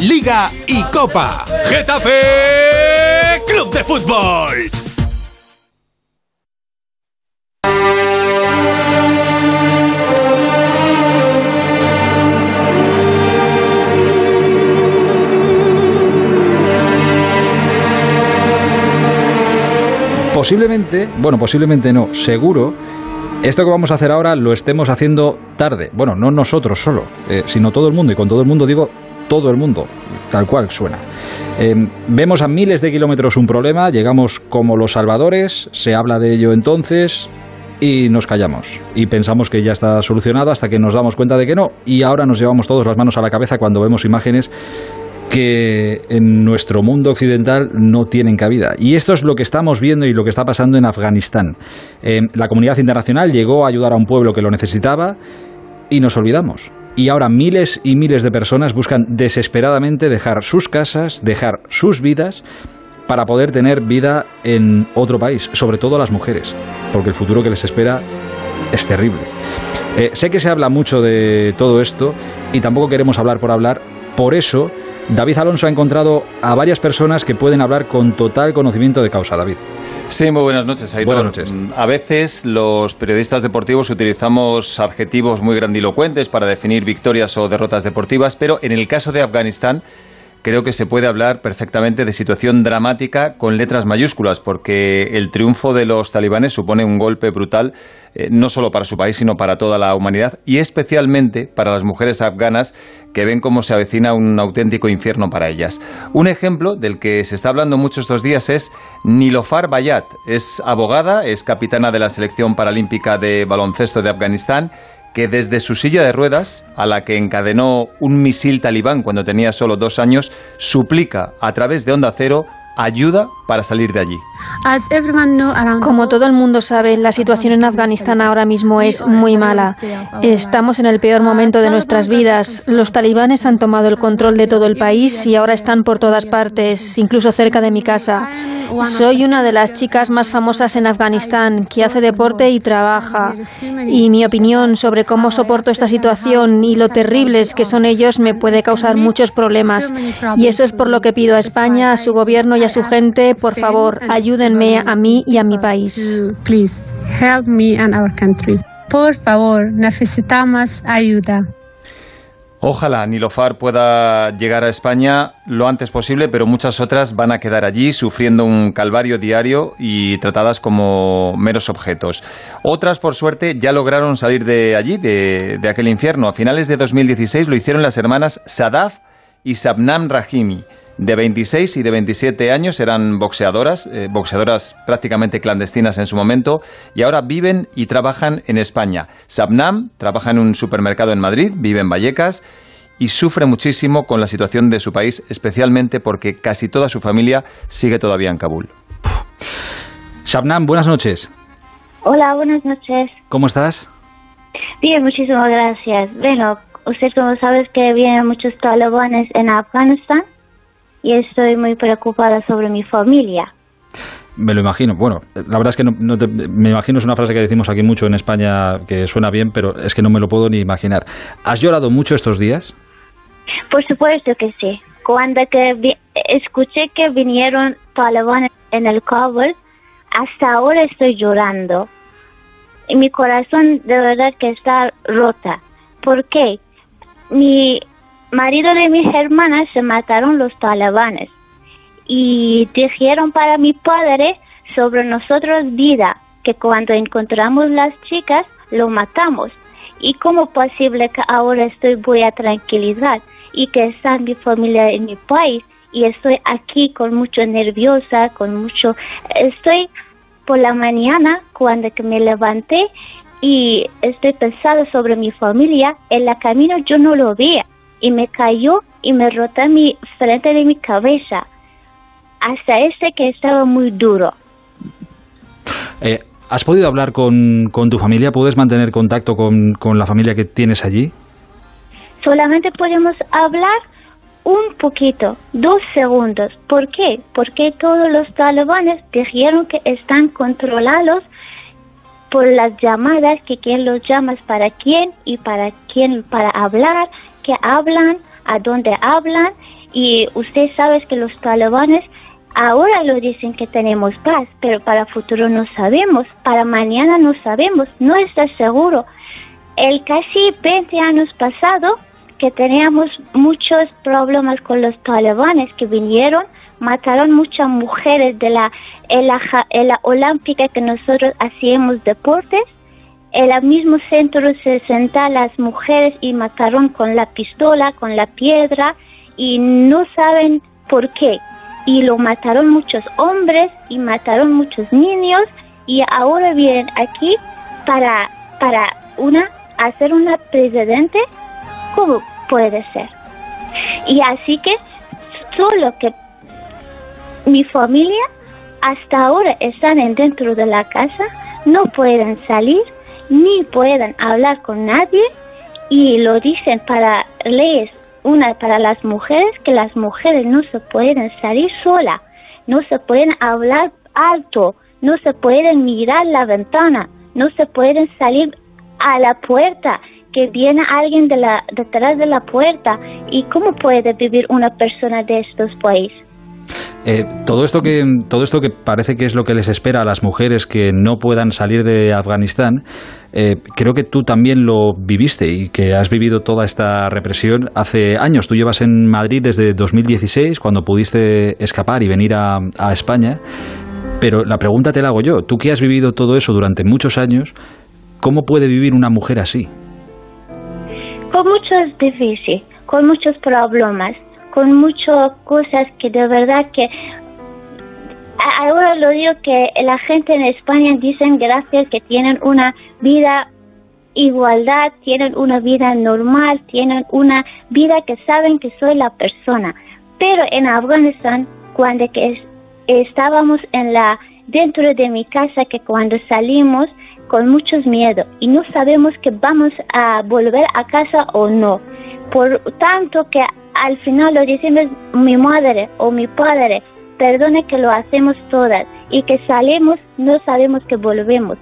Liga y Copa. Getafe Club de Fútbol. Posiblemente, bueno, posiblemente no, seguro, esto que vamos a hacer ahora lo estemos haciendo tarde. Bueno, no nosotros solo, eh, sino todo el mundo. Y con todo el mundo digo todo el mundo, tal cual suena. Eh, vemos a miles de kilómetros un problema, llegamos como los salvadores, se habla de ello entonces y nos callamos. Y pensamos que ya está solucionado hasta que nos damos cuenta de que no. Y ahora nos llevamos todos las manos a la cabeza cuando vemos imágenes que en nuestro mundo occidental no tienen cabida. Y esto es lo que estamos viendo y lo que está pasando en Afganistán. Eh, la comunidad internacional llegó a ayudar a un pueblo que lo necesitaba y nos olvidamos. Y ahora miles y miles de personas buscan desesperadamente dejar sus casas, dejar sus vidas para poder tener vida en otro país, sobre todo las mujeres, porque el futuro que les espera es terrible. Eh, sé que se habla mucho de todo esto y tampoco queremos hablar por hablar, por eso David Alonso ha encontrado a varias personas que pueden hablar con total conocimiento de causa, David. Sí, muy buenas noches, Aitor. Buenas noches. A veces los periodistas deportivos utilizamos adjetivos muy grandilocuentes para definir victorias o derrotas deportivas, pero en el caso de Afganistán creo que se puede hablar perfectamente de situación dramática con letras mayúsculas, porque el triunfo de los talibanes supone un golpe brutal eh, no solo para su país, sino para toda la humanidad y especialmente para las mujeres afganas que ven cómo se avecina un auténtico infierno para ellas. Un ejemplo del que se está hablando mucho estos días es Nilofar Bayat. Es abogada, es capitana de la selección paralímpica de baloncesto de Afganistán que desde su silla de ruedas, a la que encadenó un misil talibán cuando tenía solo dos años, suplica a través de Onda Cero ayuda para salir de allí. Como todo el mundo sabe, la situación en Afganistán ahora mismo es muy mala. Estamos en el peor momento de nuestras vidas. Los talibanes han tomado el control de todo el país y ahora están por todas partes, incluso cerca de mi casa. Soy una de las chicas más famosas en Afganistán que hace deporte y trabaja. Y mi opinión sobre cómo soporto esta situación y lo terribles que son ellos me puede causar muchos problemas. Y eso es por lo que pido a España, a su gobierno y a su gente, por favor, ayúdenme a mí y a mi país. Please, help me and our country. Por favor, necesitamos ayuda. Ojalá Nilofar pueda llegar a España lo antes posible, pero muchas otras van a quedar allí sufriendo un calvario diario y tratadas como meros objetos. Otras, por suerte, ya lograron salir de allí, de, de aquel infierno. A finales de 2016 lo hicieron las hermanas Sadaf y Sabnam Rahimi de 26 y de 27 años, eran boxeadoras, eh, boxeadoras prácticamente clandestinas en su momento, y ahora viven y trabajan en España. Sabnam trabaja en un supermercado en Madrid, vive en Vallecas y sufre muchísimo con la situación de su país, especialmente porque casi toda su familia sigue todavía en Kabul. Sabnam, buenas noches. Hola, buenas noches. ¿Cómo estás? Bien, muchísimas gracias. Bueno, usted como sabes que vienen muchos talibanes en Afganistán y estoy muy preocupada sobre mi familia. Me lo imagino. Bueno, la verdad es que no, no te- me imagino es una frase que decimos aquí mucho en España que suena bien, pero es que no me lo puedo ni imaginar. ¿Has llorado mucho estos días? Por supuesto que sí. Cuando que vi- escuché que vinieron talibanes en el Kabul, hasta ahora estoy llorando. Y mi corazón de verdad que está rota. ¿Por qué? Mi marido de mis hermanas se mataron los talibanes y dijeron para mi padre sobre nosotros vida que cuando encontramos las chicas lo matamos. Y cómo posible que ahora estoy muy a tranquilidad y que está mi familia en mi país y estoy aquí con mucho nerviosa con mucho estoy por la mañana cuando que me levanté y estoy pensando sobre mi familia en la camino yo no lo veía y me cayó y me rota mi frente de mi cabeza hasta este que estaba muy duro. Eh, ¿Has podido hablar con, con tu familia? ¿Puedes mantener contacto con, con la familia que tienes allí? Solamente podemos hablar un poquito, dos segundos. ¿Por qué? Porque todos los talibanes dijeron que están controlados por las llamadas, que quién los llamas para quién y para quién para hablar, que hablan, a dónde hablan. Y usted sabe que los talibanes ahora lo dicen que tenemos paz, pero para futuro no sabemos, para mañana no sabemos, no está seguro. El casi 20 años pasado que teníamos muchos problemas con los talibanes que vinieron, mataron muchas mujeres de la, en la, en la olímpica que nosotros hacíamos deportes. En el mismo centro se sentaron las mujeres y mataron con la pistola, con la piedra y no saben por qué. Y lo mataron muchos hombres y mataron muchos niños y ahora vienen aquí para, para una, hacer una presidente ¿Cómo puede ser? Y así que solo que mi familia hasta ahora están en dentro de la casa, no pueden salir ni pueden hablar con nadie y lo dicen para leyes, una para las mujeres, que las mujeres no se pueden salir sola, no se pueden hablar alto, no se pueden mirar la ventana, no se pueden salir a la puerta, que viene alguien de la, detrás de la puerta. ¿Y cómo puede vivir una persona de estos países? Eh, todo esto que todo esto que parece que es lo que les espera a las mujeres que no puedan salir de Afganistán, eh, creo que tú también lo viviste y que has vivido toda esta represión hace años. Tú llevas en Madrid desde 2016 cuando pudiste escapar y venir a, España. Pero la pregunta te la hago yo. Tú que has vivido todo eso durante muchos años, ¿cómo puede vivir una mujer así? Con muchos difíciles, con muchos problemas, con muchas cosas que de verdad que ahora lo digo que la gente en España dicen gracias que tienen una vida igualdad, tienen una vida normal, tienen una vida que saben que soy la persona. Pero en Afganistán, cuando que estábamos en la dentro de mi casa, que cuando salimos con muchos miedo y no sabemos que vamos a volver a casa o no. Por tanto que al final lo decimos mi madre o mi padre, perdone que lo hacemos todas y que salimos no sabemos que volvemos.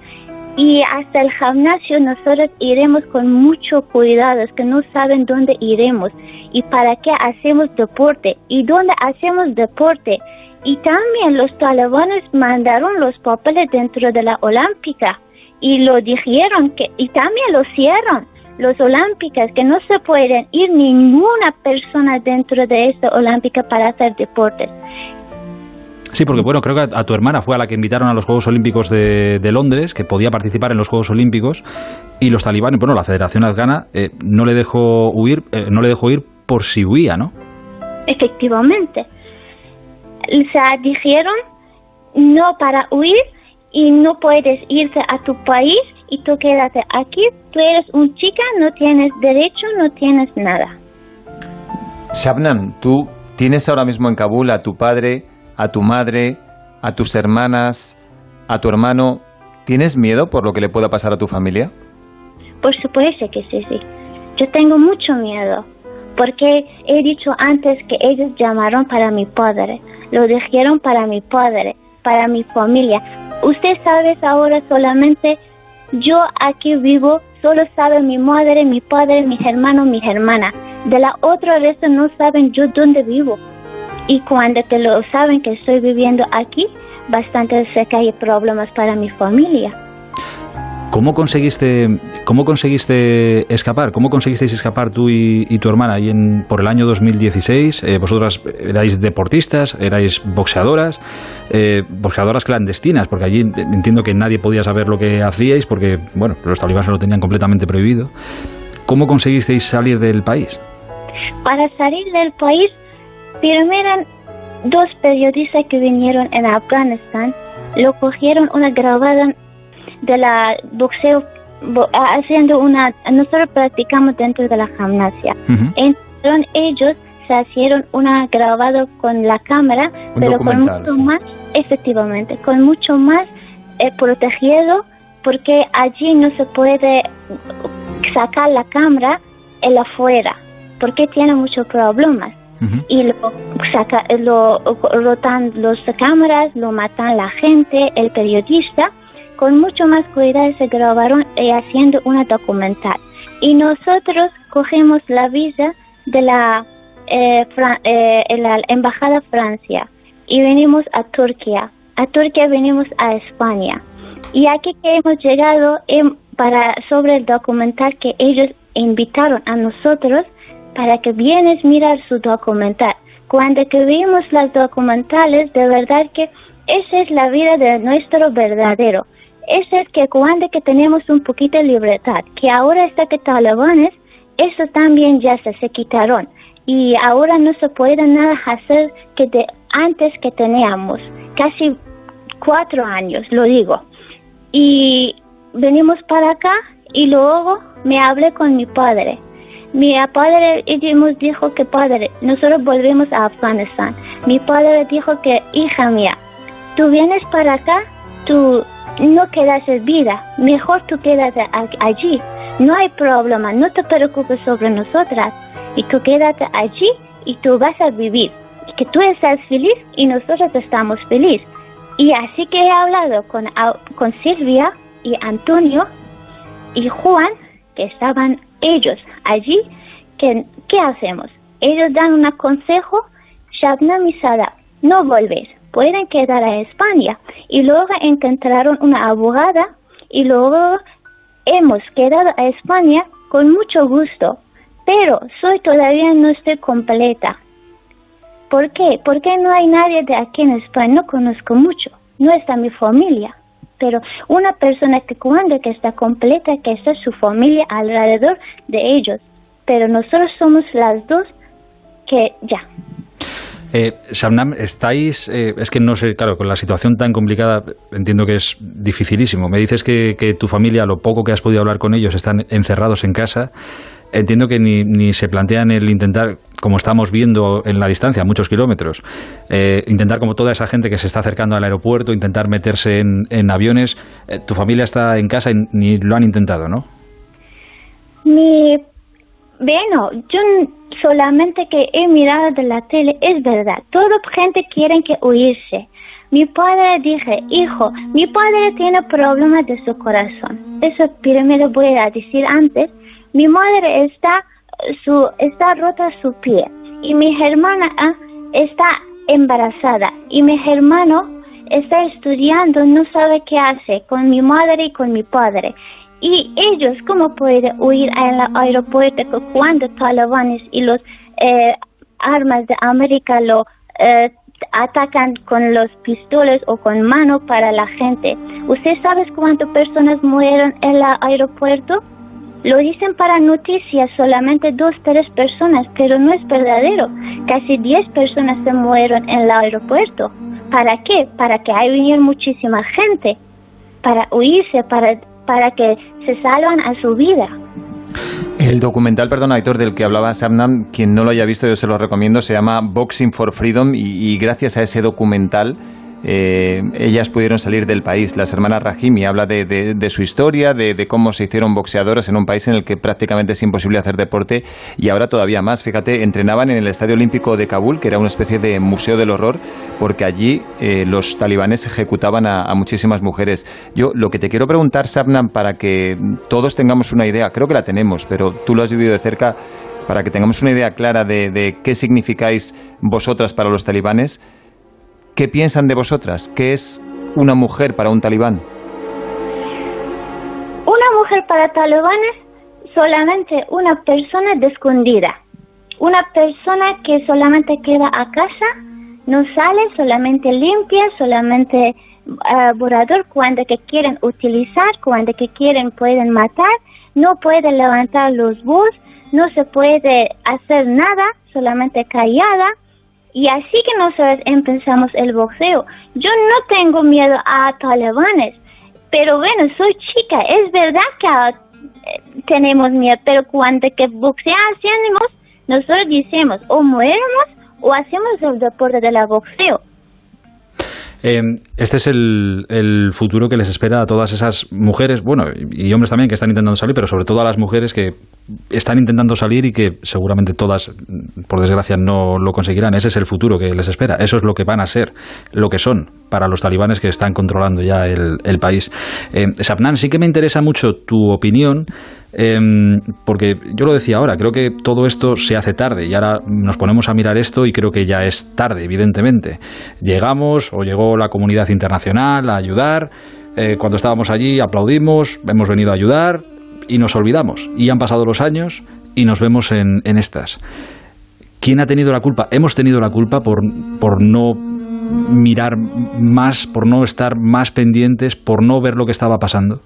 Y hasta el gimnasio nosotros iremos con mucho cuidado, es que no saben dónde iremos y para qué hacemos deporte y dónde hacemos deporte. Y también los talibanes mandaron los papeles dentro de la olímpica y lo dijeron que y también lo hicieron los olímpicas que no se pueden ir ninguna persona dentro de esta olímpica para hacer deportes. Sí, porque bueno, creo que a, tu hermana fue a la que invitaron a los Juegos Olímpicos de, Londres, que podía participar en los Juegos Olímpicos, y los talibanes, bueno, la Federación Afgana eh, no le dejó huir, eh, no le dejó ir por si huía, ¿no? Efectivamente. O sea, dijeron no para huir y no puedes irse a tu país y tú quédate aquí. Tú eres un chica, no tienes derecho, no tienes nada. Shabnam, tú tienes ahora mismo en Kabul a tu padre, a tu madre, a tus hermanas, a tu hermano. ¿Tienes miedo por lo que le pueda pasar a tu familia? Por supuesto que sí, sí. Yo tengo mucho miedo porque he dicho antes que ellos llamaron para mi padre, lo dijeron para mi padre, para mi familia. Usted sabe ahora solamente yo aquí vivo, solo sabe mi madre, mi padre, mis hermanos, mis hermanas. De la otra vez no saben yo dónde vivo. Y cuando te lo saben que estoy viviendo aquí, bastante sé que hay problemas para mi familia. ¿Cómo conseguiste, cómo conseguiste escapar? ¿Cómo conseguisteis escapar tú y, tu hermana y en, por el año 2016? Eh, vosotras erais deportistas, erais boxeadoras, eh, boxeadoras clandestinas, porque allí entiendo que nadie podía saber lo que hacíais porque, bueno, los talibanes lo tenían completamente prohibido. ¿Cómo conseguisteis salir del país? Para salir del país Primero, dos periodistas que vinieron en Afganistán lo cogieron una grabada de la boxeo haciendo una nosotros practicamos dentro de la gimnasia. Entonces ellos se hicieron una grabada con la cámara pero con mucho más efectivamente con mucho más eh, protegido porque allí no se puede sacar la cámara en afuera porque tiene muchos problemas. Y lo, saca, lo rotan las cámaras, lo matan la gente, el periodista. Con mucho más cuidado se grabaron eh, haciendo una documental. Y nosotros cogemos la visa de la, eh, eh, la Embajada Francia y venimos a Turquía. A Turquía venimos a España. Y aquí que hemos llegado em, para sobre el documental que ellos invitaron a nosotros, para que vienes mirar su documental. Cuando que vimos las documentales, de verdad que esa es la vida de nuestro verdadero. Esa es que cuando que tenemos un poquito de libertad, que ahora está que talibanes, eso también ya se, se quitaron. Y ahora no se puede nada hacer que de antes que teníamos, casi cuatro años, lo digo. Y venimos para acá y luego me hablé con mi padre mi padre nos dijo que padre, nosotros volvemos a Afganistán. Mi padre dijo que hija mía, tú vienes para acá, tú no quedas en vida, mejor tú quedas allí. No hay problema, no te preocupes sobre nosotras. Y tú quédate allí y tú vas a vivir. Que tú estás feliz y nosotros estamos felices. Y así que he hablado con, con Silvia y Antonio y Juan, que estaban ellos allí, ¿qué, ¿qué hacemos? Ellos dan un consejo, Shabnam y no volver, pueden quedar a España. Y luego encontraron una abogada y luego hemos quedado a España con mucho gusto, pero soy todavía no estoy completa. ¿Por qué? Porque no hay nadie de aquí en España, no conozco mucho, no está mi familia pero una persona que cuando que está completa, que está su familia alrededor de ellos, pero nosotros somos las dos que ya. Eh, Shamnam, estáis, eh, es que no sé, claro, con la situación tan complicada entiendo que es dificilísimo. Me dices que, tu familia, lo poco que has podido hablar con ellos, están encerrados en casa entiendo que ni, ni, se plantean el intentar, como estamos viendo en la distancia, muchos kilómetros, eh, intentar como toda esa gente que se está acercando al aeropuerto, intentar meterse en, en aviones. Eh, tu familia está en casa y ni lo han intentado, ¿no? Mi, bueno, yo solamente que he mirado de la tele, es verdad, toda gente quiere que huirse. Mi padre dije, hijo, mi padre tiene problemas de su corazón. Eso primero voy a decir antes mi madre está, su, está rota su pie y mi hermana ah, está embarazada y mi hermano está estudiando, no sabe qué hace con mi madre y con mi padre. Y ellos, ¿cómo pueden huir al aeropuerto cuando talibanes y los eh, armas de América lo eh, atacan con los pistoles o con mano para la gente? ¿Usted sabe cuántas personas murieron en el aeropuerto? Lo dicen para noticias solamente dos, tres personas, pero no es verdadero. Casi diez personas se murieron en el aeropuerto. ¿Para qué? Para que venido muchísima gente, para huirse, para, para que se salvan a su vida. El documental, perdón, Héctor, del que hablaba Samnam, quien no lo haya visto, yo se lo recomiendo, se llama Boxing for Freedom y gracias a ese documental eh, ellas pudieron salir del país. Las hermanas Rahimi habla de, su historia, de, cómo se hicieron boxeadoras en un país en el que prácticamente es imposible hacer deporte y ahora todavía más. Fíjate, entrenaban en el Estadio Olímpico de Kabul, que era una especie de museo del horror, porque allí eh, los talibanes ejecutaban a, muchísimas mujeres. Yo lo que te quiero preguntar, Sabnam, para que todos tengamos una idea, creo que la tenemos, pero tú lo has vivido de cerca, para que tengamos una idea clara de qué significáis vosotras para los talibanes, ¿Qué piensan de vosotras? ¿Qué es una mujer para un talibán? Una mujer para talibanes solamente una persona escondida. Una persona que solamente queda a casa, no sale, solamente limpia, solamente uh, borrador cuando que quieren utilizar, cuando que quieren pueden matar, no puede levantar los bus, no se puede hacer nada, solamente callada y así que nosotros empezamos el boxeo. Yo no tengo miedo a talibanes, pero bueno, soy chica. Es verdad que eh, tenemos miedo, pero cuando que boxea hacemos, nosotros decimos o mueremos o hacemos el deporte de la boxeo. Eh, este es el, futuro que les espera a todas esas mujeres, bueno, y hombres también que están intentando salir, pero sobre todo a las mujeres que están intentando salir y que seguramente todas, por desgracia, no lo conseguirán. Ese es el futuro que les espera. Eso es lo que van a ser, lo que son para los talibanes que están controlando ya el, el país. Eh, Sapnan, sí que me interesa mucho tu opinión Em, porque yo lo decía ahora, creo que todo esto se hace tarde y ahora nos ponemos a mirar esto y creo que ya es tarde, evidentemente. Llegamos o llegó la comunidad internacional a ayudar, eh, cuando estábamos allí aplaudimos, hemos venido a ayudar y nos olvidamos. Y han pasado los años y nos vemos en, estas. ¿Quién ha tenido la culpa? Hemos tenido la culpa por, por no mirar más, por no estar más pendientes, por no ver lo que estaba pasando.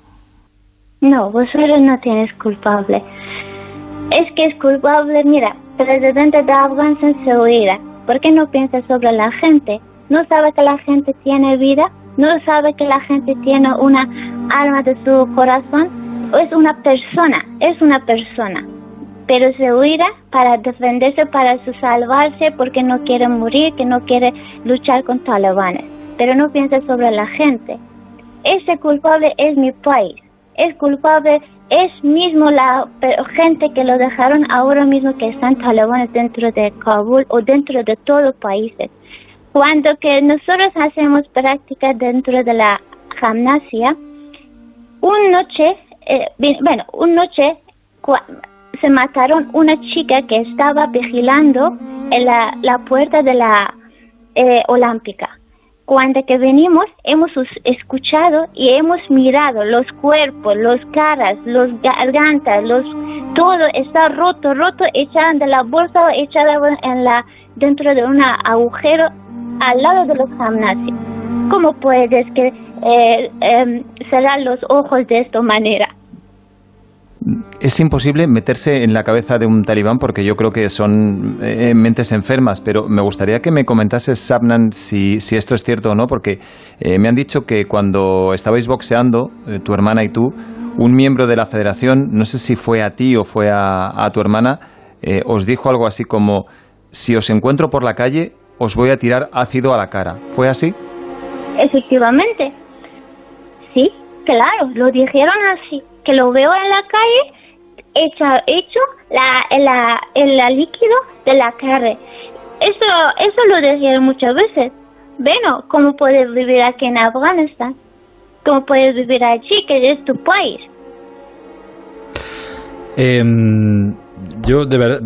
No, vosotros no tienes culpable. Es que es culpable, mira, presidente de Afganistán se oirá. ¿Por qué no piensa sobre la gente? ¿No sabe que la gente tiene vida? ¿No sabe que la gente tiene una alma de su corazón? Es una persona, es una persona. Pero se huirá para defenderse, para su salvarse, porque no quiere morir, que no quiere luchar con talibanes. Pero no piensa sobre la gente. Ese culpable es mi país es culpable es mismo la gente que lo dejaron ahora mismo que están talibanes dentro de Kabul o dentro de todos los países. Cuando que nosotros hacemos prácticas dentro de la gimnasia, una noche, eh, bueno, una noche se mataron una chica que estaba vigilando en la, puerta de la eh, olímpica. Cuando que venimos hemos escuchado y hemos mirado los cuerpos, los caras, los gargantas, los todo está roto, roto, echado de la bolsa, echado en la dentro de un agujero al lado de los gimnasios. ¿Cómo puedes que eh, em, cerrar los ojos de esta manera? es imposible meterse en la cabeza de un talibán porque yo creo que son eh, mentes enfermas, pero me gustaría que me comentases, Sabnan, si, si esto es cierto o no, porque eh, me han dicho que cuando estabais boxeando, eh, tu hermana y tú, un miembro de la federación, no sé si fue a ti o fue a, a tu hermana, os dijo algo así como, si os encuentro por la calle, os voy a tirar ácido a la cara. ¿Fue así? Efectivamente. Sí, claro, lo dijeron así que lo veo en la calle hecha, hecho la, la, el líquido de la carne. Eso, eso lo decía muchas veces. Bueno, ¿cómo puedes vivir aquí en Afganistán? ¿Cómo puedes vivir allí, que es tu país? Em, yo, de verdad,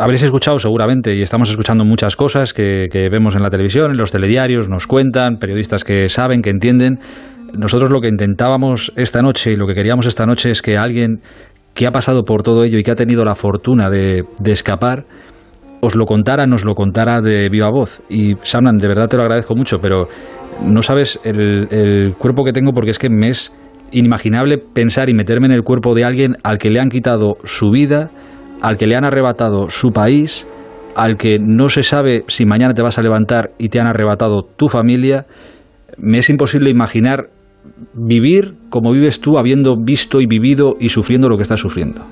habréis escuchado seguramente, y estamos escuchando muchas cosas que, que vemos en la televisión, en los telediarios, nos cuentan, periodistas que saben, que entienden nosotros lo que intentábamos esta noche y lo que queríamos esta noche es que alguien que ha pasado por todo ello y que ha tenido la fortuna de, escapar, os lo contara, nos lo contara de viva voz. Y Samnan, de verdad te lo agradezco mucho, pero no sabes el, el, cuerpo que tengo porque es que me es inimaginable pensar y meterme en el cuerpo de alguien al que le han quitado su vida, al que le han arrebatado su país, al que no se sabe si mañana te vas a levantar y te han arrebatado tu familia. Me es imposible imaginar vivir como vives tú, habiendo visto y vivido y sufriendo lo que estás sufriendo.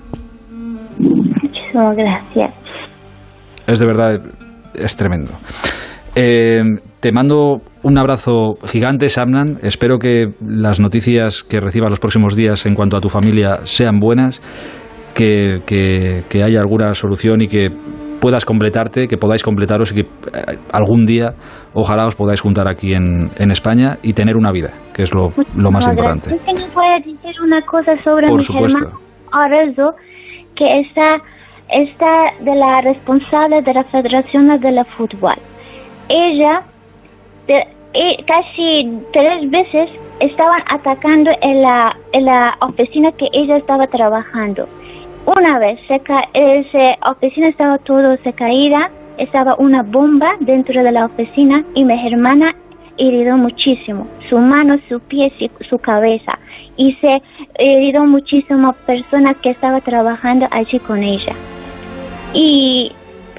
Muchísimas gracias. Es de verdad, es tremendo. Eh, te mando un abrazo gigante, Samnan. Espero que las noticias que recibas los próximos días en cuanto a tu familia sean buenas, que, que haya alguna solución y que puedas completarte, que podáis completaros y que eh, algún día ojalá os podáis juntar aquí en, en España y tener una vida, que es lo, lo más importante. Es que a decir una cosa sobre Por mi supuesto. hermano que está, está de la responsable de la Federación de la Fútbol. Ella de, eh, casi tres veces estaban atacando en la, en la oficina que ella estaba trabajando. Una vez se ca esa oficina estaba todo se caída, estaba una bomba dentro de la oficina y mi hermana herido muchísimo, su mano, su pie, su cabeza y se herido muchísimo personas que estaba trabajando allí con ella. Y,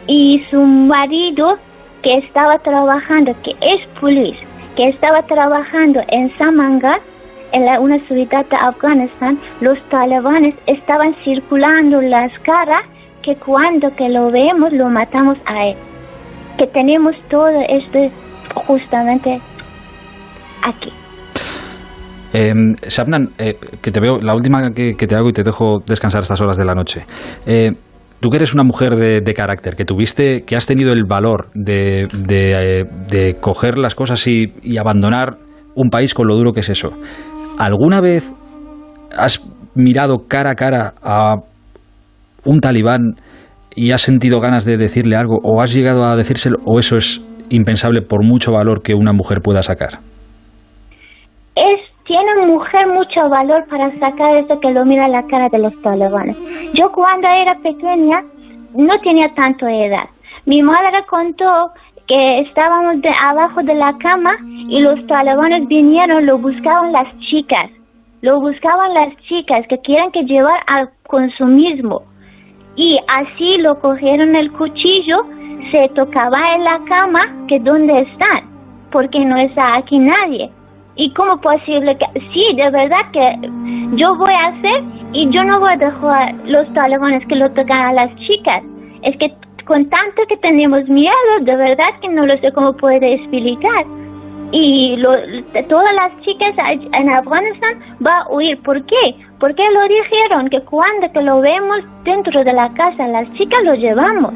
y su marido que estaba trabajando, que es policía, que estaba trabajando en Samanga, en la, una ciudad de Afganistán, los talibanes estaban circulando las caras que cuando que lo vemos lo matamos a él. Que tenemos todo esto justamente aquí. Eh, Shabnan, eh, que te veo, la última que, que, te hago y te dejo descansar estas horas de la noche. Eh, tú que eres una mujer de, de, carácter, que tuviste, que has tenido el valor de, de, eh, de coger las cosas y, y abandonar un país con lo duro que es eso. ¿Alguna vez has mirado cara a cara a un talibán y has sentido ganas de decirle algo o has llegado a decírselo o eso es impensable por mucho valor que una mujer pueda sacar? Es, tiene mujer mucho valor para sacar eso que lo mira la cara de los talibanes. Yo cuando era pequeña no tenía tanto edad. Mi madre contó que estábamos de abajo de la cama y los talibanes vinieron, lo buscaban las chicas, lo buscaban las chicas que quieren que llevar al consumismo. Y así lo cogieron el cuchillo, se tocaba en la cama que dónde están, porque no está aquí nadie. ¿Y cómo posible que.? Sí, de verdad que yo voy a hacer y yo no voy a dejar los talibanes que lo tocan a las chicas. Es que con tanto que tenemos miedo, de verdad que no lo sé cómo puede explicar. Y lo, todas las chicas en Afganistán va a huir. ¿Por qué? Porque lo dijeron que cuando que lo vemos dentro de la casa, las chicas lo llevamos.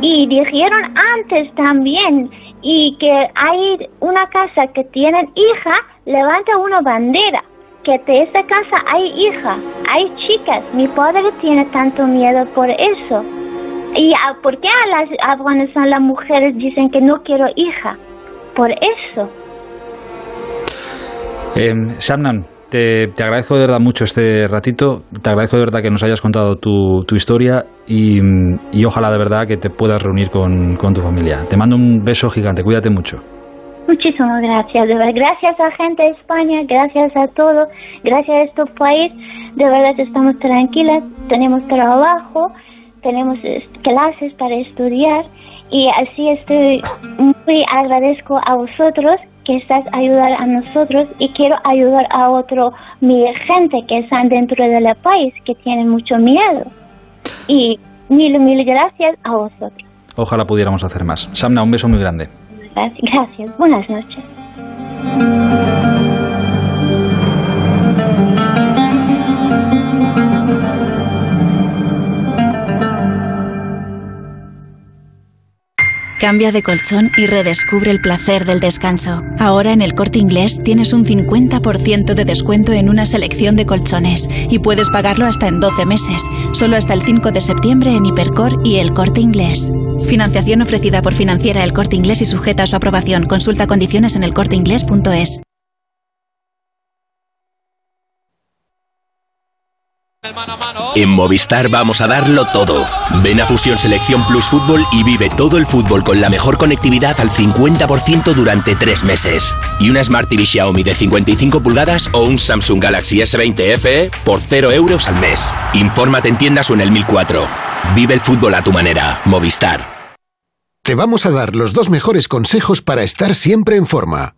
Y dijeron antes también y que hay una casa que tienen hija, levanta una bandera que de esa casa hay hija, hay chicas. Mi padre tiene tanto miedo por eso. ¿Y por qué a las Afganistán las mujeres dicen que no quiero hija? Por eso. Eh, Shamnan, te, te, agradezco de verdad mucho este ratito. Te agradezco de verdad que nos hayas contado tu, tu historia y, y, ojalá de verdad que te puedas reunir con, con, tu familia. Te mando un beso gigante. Cuídate mucho. Muchísimas gracias, de verdad. Gracias a gente de España, gracias a todo, gracias a este país. De verdad estamos tranquilas, tenemos trabajo, tenemos clases para estudiar y así estoy muy agradezco a vosotros que estás ayudar a nosotros y quiero ayudar a otro mi gente que están dentro del país que tienen mucho miedo. Y mil, mil gracias a vosotros. Ojalá pudiéramos hacer más. Samna, un beso muy grande. Gracias. Buenas noches. Cambia de colchón y redescubre el placer del descanso. Ahora en el corte inglés tienes un 50% de descuento en una selección de colchones y puedes pagarlo hasta en 12 meses, solo hasta el 5 de septiembre en Hipercor y el corte inglés. Financiación ofrecida por financiera el corte inglés y sujeta a su aprobación. Consulta condiciones en elcorteinglés.es. En Movistar vamos a darlo todo. Ven a Fusión Selección Plus Fútbol y vive todo el fútbol con la mejor conectividad al 50% durante tres meses. Y una Smart TV Xiaomi de 55 pulgadas o un Samsung Galaxy S20 FE por 0 euros al mes. Infórmate en tiendas o en el 1004. Vive el fútbol a tu manera. Movistar. Te vamos a dar los dos mejores consejos para estar siempre en forma.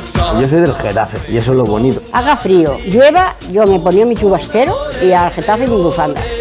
Yo soy del Getafe y eso es lo bonito. Haga frío, llueva, yo me ponía mi chubastero y al Getafe mi bufanda.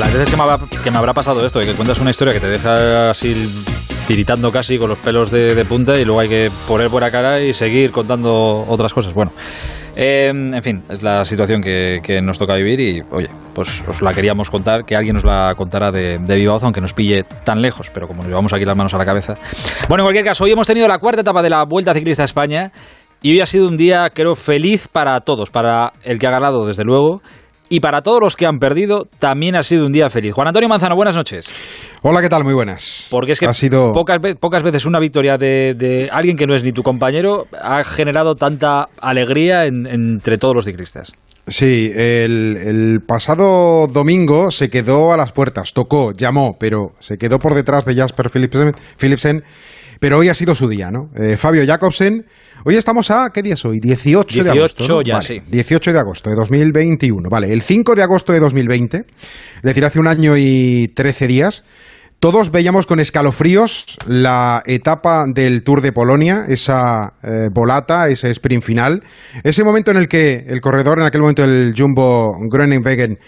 Las veces que me, habrá, que me habrá pasado esto, de que cuentas una historia que te deja así tiritando casi con los pelos de, de punta y luego hay que poner buena cara y seguir contando otras cosas. Bueno, eh, en fin, es la situación que, que nos toca vivir y, oye, pues os la queríamos contar, que alguien nos la contara de, de viva voz, aunque nos pille tan lejos, pero como nos llevamos aquí las manos a la cabeza. Bueno, en cualquier caso, hoy hemos tenido la cuarta etapa de la Vuelta Ciclista a España y hoy ha sido un día, creo, feliz para todos, para el que ha ganado, desde luego, y para todos los que han perdido, también ha sido un día feliz. Juan Antonio Manzano, buenas noches. Hola, ¿qué tal? Muy buenas. Porque es que ha sido... pocas, pocas veces una victoria de, de alguien que no es ni tu compañero ha generado tanta alegría en- entre todos los ciclistas. Sí, el, el pasado domingo se quedó a las puertas, tocó, llamó, pero se quedó por detrás de Jasper Philipsen, Philipsen pero hoy ha sido su día, ¿no? Eh, Fabio Jacobsen, hoy estamos a, ¿qué día es hoy? 18, de 18 agosto. ¿no? ya, Vale, sí. 18 de agosto de 2021, vale. El 5 de agosto de 2020, es decir, hace un año y 13 días, todos veíamos con escalofríos la etapa del Tour de Polonia, esa eh, volata, ese sprint final, ese momento en el que el corredor, en aquel momento el Jumbo Groenewegen,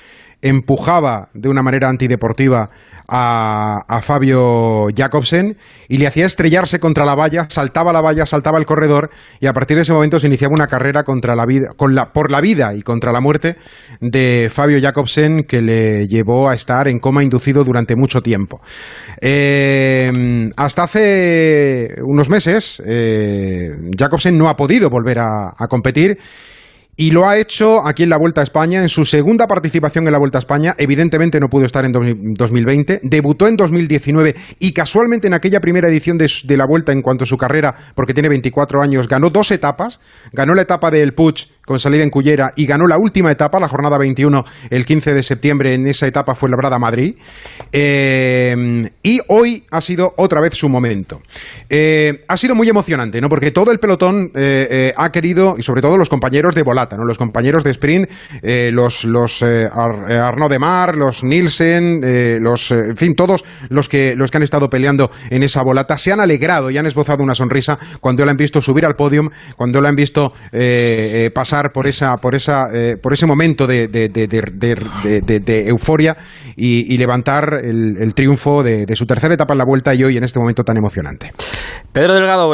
empujaba de una manera antideportiva a, a Fabio Jacobsen y le hacía estrellarse contra la valla, saltaba la valla, saltaba el corredor y a partir de ese momento se iniciaba una carrera contra la vida, con la, por la vida y contra la muerte de Fabio Jacobsen que le llevó a estar en coma inducido durante mucho tiempo. Eh, hasta hace unos meses eh, Jacobsen no ha podido volver a, a competir y lo ha hecho aquí en la Vuelta a España, en su segunda participación en la Vuelta a España. Evidentemente no pudo estar en 2020. Debutó en 2019 y casualmente en aquella primera edición de, la Vuelta en cuanto a su carrera, porque tiene 24 años, ganó dos etapas. Ganó la etapa del Puig con salida en Cullera y ganó la última etapa, la jornada 21, el 15 de septiembre. En esa etapa fue labrada Madrid. Eh, y hoy ha sido otra vez su momento. Eh, ha sido muy emocionante, ¿no? Porque todo el pelotón eh, ha querido, y sobre todo los compañeros de Volata, ¿no? Los compañeros de sprint, los, los Arnaud de Mar, los Nielsen, los, en fin, todos los que, los que han estado peleando en esa Volata se han alegrado y han esbozado una sonrisa cuando lo han visto subir al podium, cuando lo han visto pasar por esa, por esa, por ese momento de, de euforia y, levantar el, triunfo de, su tercera etapa en la vuelta y hoy en este momento tan emocionante. Pedro Delgado,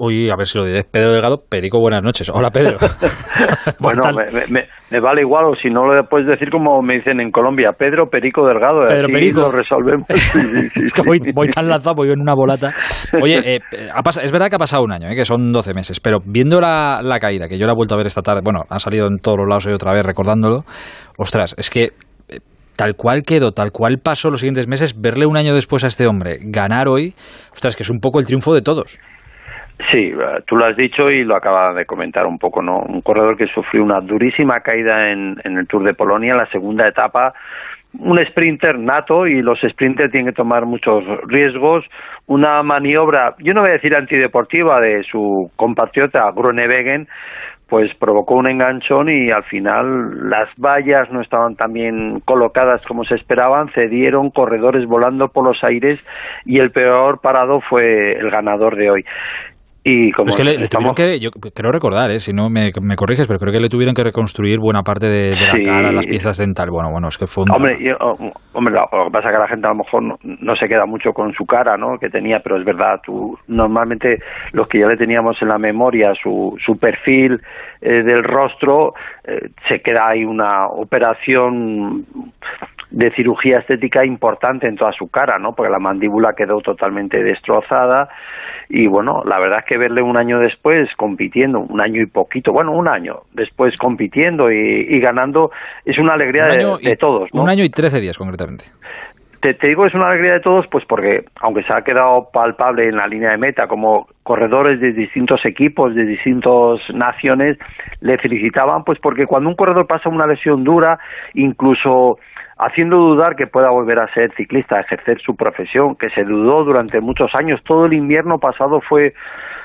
uy, a ver si lo diré. Pedro Delgado, Perico, buenas noches. Hola, Pedro. bueno, me, vale igual, o si no lo puedes decir como me dicen en Colombia, Pedro Perico Delgado. Pedro Perico. lo resolvemos. es que voy, tan lanzado, voy en una bolata. Oye, eh, es verdad que ha pasado un año, eh, que son 12 meses, pero viendo la, la caída, que yo la he vuelto a ver tarde, bueno, ha salido en todos los lados y otra vez recordándolo, ostras, es que tal cual quedó, tal cual pasó los siguientes meses, verle un año después a este hombre ganar hoy, ostras, que es un poco el triunfo de todos. Sí, eh, tú lo has dicho y lo acaba de comentar un poco, ¿no? Un corredor que sufrió una durísima caída en, el Tour de Polonia, en la segunda etapa, un sprinter nato y los sprinters tienen que tomar muchos riesgos, una maniobra, yo no voy a decir antideportiva de su compatriota Groenewegen, pues provocó un enganchón y al final las vallas no estaban tan bien colocadas como se esperaban, cedieron corredores volando por los aires y el peor parado fue el ganador de hoy. Y como es que le, tuvieron que, yo creo recordar, ¿eh? si no me, corriges, pero creo que le tuvieron que reconstruir buena parte de, la cara, las piezas dentales. Bueno, bueno, es que fue un... Hombre, oh, hombre, lo, que pasa es que la gente a lo mejor no, se queda mucho con su cara, ¿no? Que tenía, pero es verdad, tú, normalmente los que ya le teníamos en la memoria, su, su perfil eh, del rostro, eh, se queda ahí una operación de cirugía estética importante en toda su cara, ¿no? Porque la mandíbula quedó totalmente destrozada y bueno, la verdad es que verle un año después compitiendo, un año y poquito, bueno, un año después compitiendo y, ganando es una alegría de, todos, ¿no? Un año y trece días concretamente. Te, te, digo es una alegría de todos, pues porque aunque se ha quedado palpable en la línea de meta como corredores de distintos equipos, de distintas naciones, le felicitaban, pues porque cuando un corredor pasa una lesión dura, incluso haciendo dudar que pueda volver a ser ciclista, a ejercer su profesión, que se dudó durante muchos años. Todo el invierno pasado fue,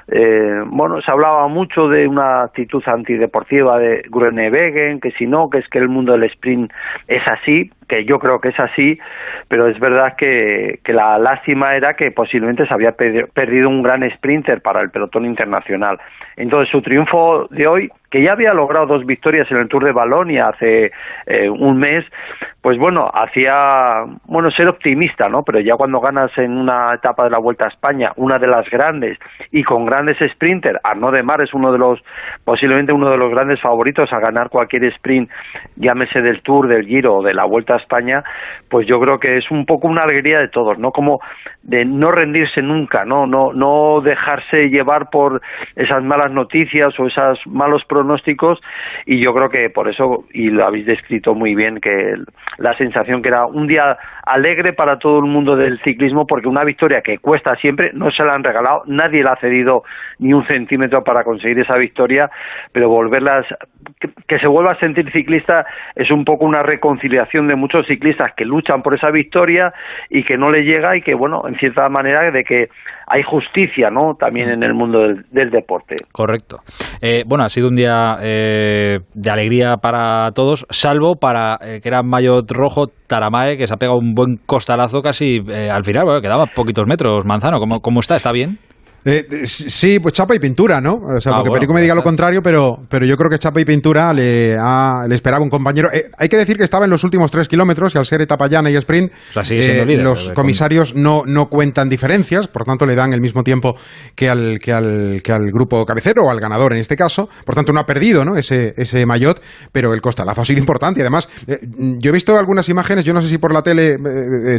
eh, bueno, se hablaba mucho de una actitud antideportiva de Gruenewegen, que si no, que es que el mundo del sprint es así, que yo creo que es así, pero es verdad que, que la lástima era que posiblemente se había perdido un gran sprinter para el pelotón internacional. Entonces su triunfo de hoy que ya había logrado dos victorias en el Tour de Balonia hace eh, un mes, pues bueno, hacía, bueno, ser optimista, ¿no? Pero ya cuando ganas en una etapa de la Vuelta a España, una de las grandes, y con grandes sprinters, Arnaud de Mar es uno de los, posiblemente uno de los grandes favoritos a ganar cualquier sprint, llámese del Tour, del Giro o de la Vuelta a España, pues yo creo que es un poco una alegría de todos, ¿no? Como de no rendirse nunca, ¿no? No, no dejarse llevar por esas malas noticias o esos malos pronósticos y yo creo que por eso, y lo habéis descrito muy bien, que la sensación que era un día alegre para todo el mundo del ciclismo porque una victoria que cuesta siempre, no se la han regalado, nadie le ha cedido ni un centímetro para conseguir esa victoria, pero volverlas, que, se vuelva a sentir ciclista es un poco una reconciliación de muchos ciclistas que luchan por esa victoria y que no le llega y que, bueno, en cierta manera de que hay justicia, ¿no? También en el mundo del, deporte. Correcto. Eh, bueno, ha sido un día eh, de alegría para todos, salvo para eh, que era Mayo Rojo Taramae, que se ha pegado un buen costalazo casi al final, bueno, quedaba poquitos metros. Manzano, ¿cómo, cómo está? ¿Está bien? Eh, sí, pues chapa y pintura, ¿no? O sea, ah, porque Perico me diga lo contrario, pero, pero yo creo que chapa y pintura le, le esperaba un compañero. Eh, hay que decir que estaba en los últimos tres kilómetros y al ser etapa llana y sprint, eh, los comisarios no, no cuentan diferencias, por tanto le dan el mismo tiempo que al, que al, que al grupo cabecero o al ganador en este caso. Por tanto, no ha perdido ¿no? ese, ese maillot, pero el costalazo ha sido importante. Y además, yo he visto algunas imágenes, yo no sé si por la tele,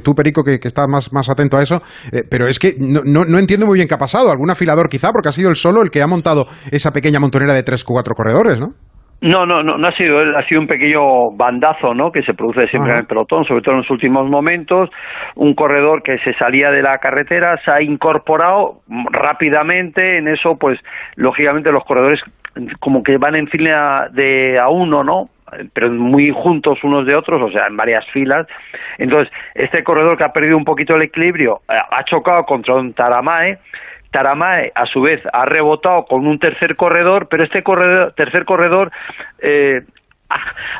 tú Perico, que, que estás más, más atento a eso, pero es que no, no, no entiendo muy bien qué ha pasado algún afilador quizá, porque ha sido el solo el que ha montado esa pequeña montonera de tres o cuatro corredores, ¿no? No, no, no, no ha sido él, ha sido un pequeño bandazo, ¿no? Que se produce siempre en el pelotón, sobre todo en los últimos momentos. Un corredor que se salía de la carretera se ha incorporado rápidamente. En eso, pues, lógicamente los corredores como que van en fila de a uno, ¿no? pero muy juntos unos de otros, o sea, en varias filas. Entonces, este corredor que ha perdido un poquito el equilibrio eh, ha chocado contra un Taramae. Taramae, a su vez, ha rebotado con un tercer corredor, pero este corredor, tercer corredor eh,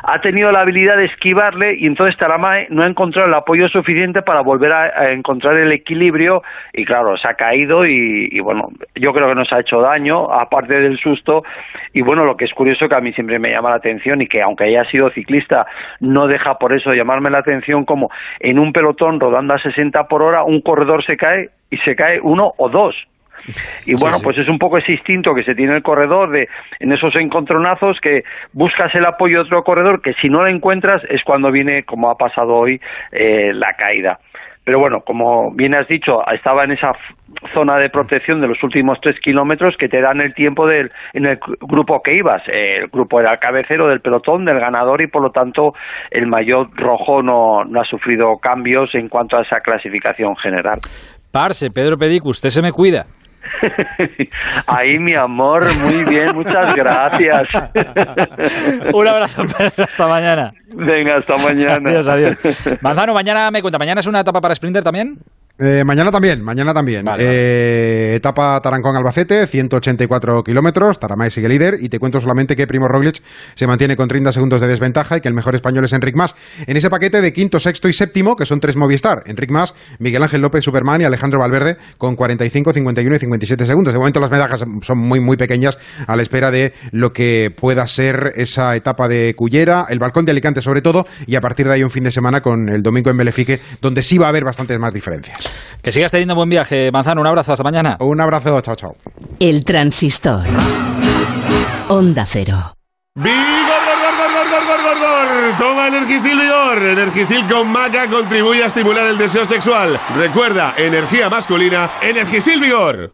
ha tenido la habilidad de esquivarle y entonces Taramae no ha encontrado el apoyo suficiente para volver a, encontrar el equilibrio y claro, se ha caído y, bueno, yo creo que nos ha hecho daño, aparte del susto. Y bueno, lo que es curioso que a mí siempre me llama la atención y que aunque haya sido ciclista no deja por eso llamarme la atención como en un pelotón rodando a 60 por hora un corredor se cae y se cae uno o dos y bueno, pues es un poco ese instinto que se tiene el corredor de en esos encontronazos que buscas el apoyo de otro corredor que si no lo encuentras es cuando viene, como ha pasado hoy, eh, la caída. Pero bueno, como bien has dicho, estaba en esa zona de protección de los últimos tres kilómetros que te dan el tiempo del, en el grupo que ibas. El grupo era el cabecero del pelotón, del ganador, y por lo tanto el mayor rojo no, no ha sufrido cambios en cuanto a esa clasificación general. Parce, Pedro Pedic, usted se me cuida. Ahí, mi amor, muy bien, muchas gracias. Un abrazo, Pedro, hasta mañana. Venga, hasta mañana. Adiós, adiós. Manzano, mañana me cuenta, ¿mañana es una etapa para Sprinter también? Eh, mañana también, mañana también. Eh, etapa Tarancón-Albacete, 184 kilómetros, Taramay sigue líder y te cuento solamente que Primo Roglic se mantiene con 30 segundos de desventaja y que el mejor español es Enric Mas. En ese paquete de quinto, sexto y séptimo, que son tres Movistar, Enric Mas, Miguel Ángel López Superman y Alejandro Valverde con 45, 51 y 57 segundos. De momento las medallas son muy, muy pequeñas a la espera de lo que pueda ser esa etapa de Cullera, el balcón de Alicante sobre todo y a partir de ahí un fin de semana con el domingo en Belefique donde sí va a haber bastantes más diferencias. Que sigas teniendo buen viaje, Manzano. Un abrazo, hasta mañana. Un abrazo, chao, chao. El transistor. Onda Cero. ¡Vigor, gor, gor, gor, gor, gor, gor! Toma Energisil Vigor. Energisil con maca contribuye a estimular el deseo sexual. Recuerda, energía masculina, Energisil Vigor.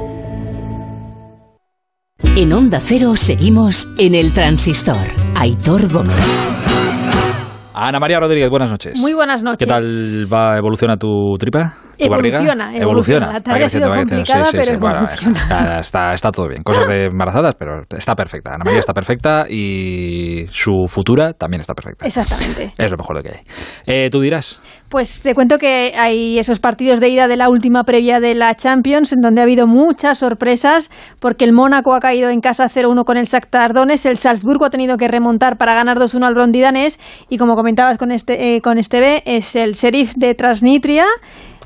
En Onda Cero seguimos en el transistor. Aitor Gómez. Ana María Rodríguez, buenas noches. Muy buenas noches. ¿Qué tal va evoluciona tu tripa? Evoluciona, evoluciona, La tarea ha sido complicada, pero evoluciona. está, está todo bien. Cosas de embarazadas, pero está perfecta. Ana María está perfecta y su futura también está perfecta. Exactamente. Es lo mejor de que hay. Eh, ¿Tú dirás? Pues te cuento que hay esos partidos de ida de la última previa de la Champions, en donde ha habido muchas sorpresas, porque el Mónaco ha caído en casa 0-1 con el Shakhtar Donetsk, el Salzburgo ha tenido que remontar para ganar 2-1 al Brondidanés, y como comentabas con este, eh, con este B, es el Sheriff de Transnistria,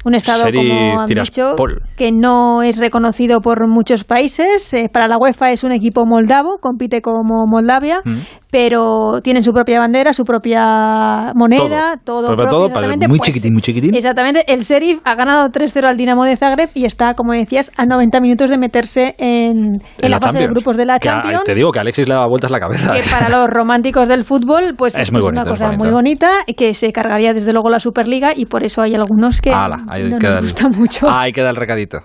un estado, como han dicho, que no es reconocido por muchos países. Eh, para la UEFA es un equipo moldavo, compite como Moldavia, mm pero tienen su propia bandera, su propia moneda, todo, todo, muy pues, chiquitín, muy chiquitín. Exactamente, el Sheriff ha ganado 3-0 al Dinamo de Zagreb y está, como decías, a 90 minutos de meterse en, la, fase de grupos de la Champions. te digo que Alexis le da vueltas la cabeza. Que para los románticos del fútbol, pues es, una cosa muy bonita que se cargaría desde luego la Superliga y por eso hay algunos que no nos gusta mucho. Ahí queda el recadito.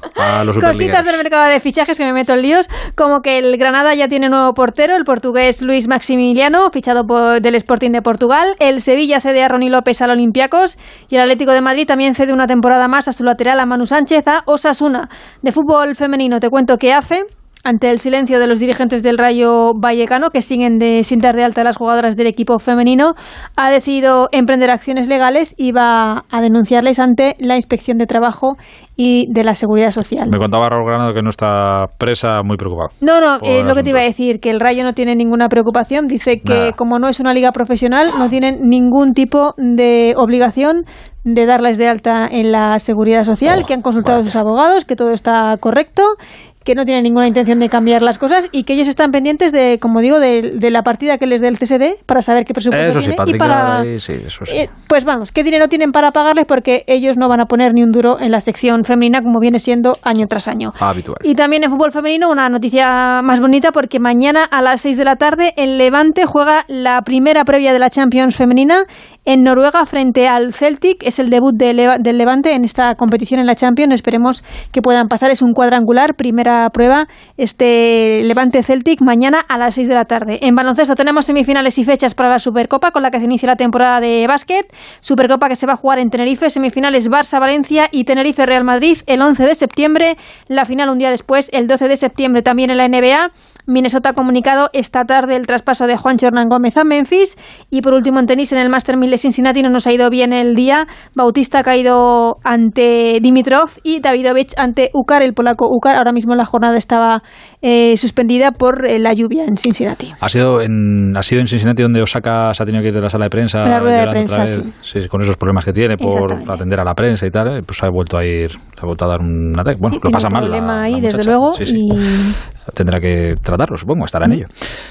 Cositas del mercado de fichajes que me meto en líos, como que el Granada ya tiene nuevo portero, el portugués Luis Maximiliano fichado por, del Sporting de Portugal. El Sevilla cede a Ronnie López al Olympiacos y el Atlético de Madrid también cede una temporada más a su lateral a Manu Sánchez a Osasuna. De fútbol femenino te cuento que AFE ante el silencio de los dirigentes del Rayo Vallecano, que siguen de, sin dar de alta a las jugadoras del equipo femenino, ha decidido emprender acciones legales y va a denunciarles ante la Inspección de Trabajo y de la Seguridad Social. Me contaba Raúl Granado que no está presa muy preocupado. No, no, es lo que te iba a decir, que el Rayo no tiene ninguna preocupación. Dice que como no es una liga profesional, no tienen ningún tipo de obligación de darles de alta en la Seguridad Social, que han consultado a sus abogados, que todo está correcto que no tienen ninguna intención de cambiar las cosas y que ellos están pendientes de, como digo, de, la partida que les dé el CSD para saber qué presupuesto tiene y para... Eh, pues vamos, qué dinero tienen para pagarles porque ellos no van a poner ni un duro en la sección femenina como viene siendo año tras año. Habitual. Y también en fútbol femenino una noticia más bonita porque mañana a las 6 de la tarde el Levante juega la primera previa de la Champions femenina en Noruega frente al Celtic. Es el debut del Levante en esta competición en la Champions. Esperemos que puedan pasar. Es un cuadrangular, primera prueba, este Levante Celtic mañana a las 6 de la tarde. En baloncesto tenemos semifinales y fechas para la Supercopa con la que se inicia la temporada de básquet. Supercopa que se va a jugar en Tenerife, semifinales Barça-Valencia y Tenerife-Real Madrid el 11 de septiembre. La final un día después, el 12 de septiembre también en la NBA. Minnesota ha comunicado esta tarde el traspaso de Juan Hernán Gómez a Memphis. Y por último, en tenis, en el Master 1000 de Cincinnati no nos ha ido bien el día. Bautista ha caído ante Dimitrov y Davidovich ante Ukar, el polaco Ukar. Ahora mismo la jornada estaba eh, suspendida por eh, la lluvia en Cincinnati. ¿Ha sido, en, ¿Ha sido en Cincinnati donde Osaka se ha tenido que ir de la sala de prensa? La rueda de prensa, sí. Con esos problemas que tiene por atender a la prensa y tal, eh, pues ha vuelto a ir, ha vuelto a dar un ataque. Bueno, lo pasa mal. problema ahí, desde luego. Y tendrá que tratarlo, supongo, estará en ello.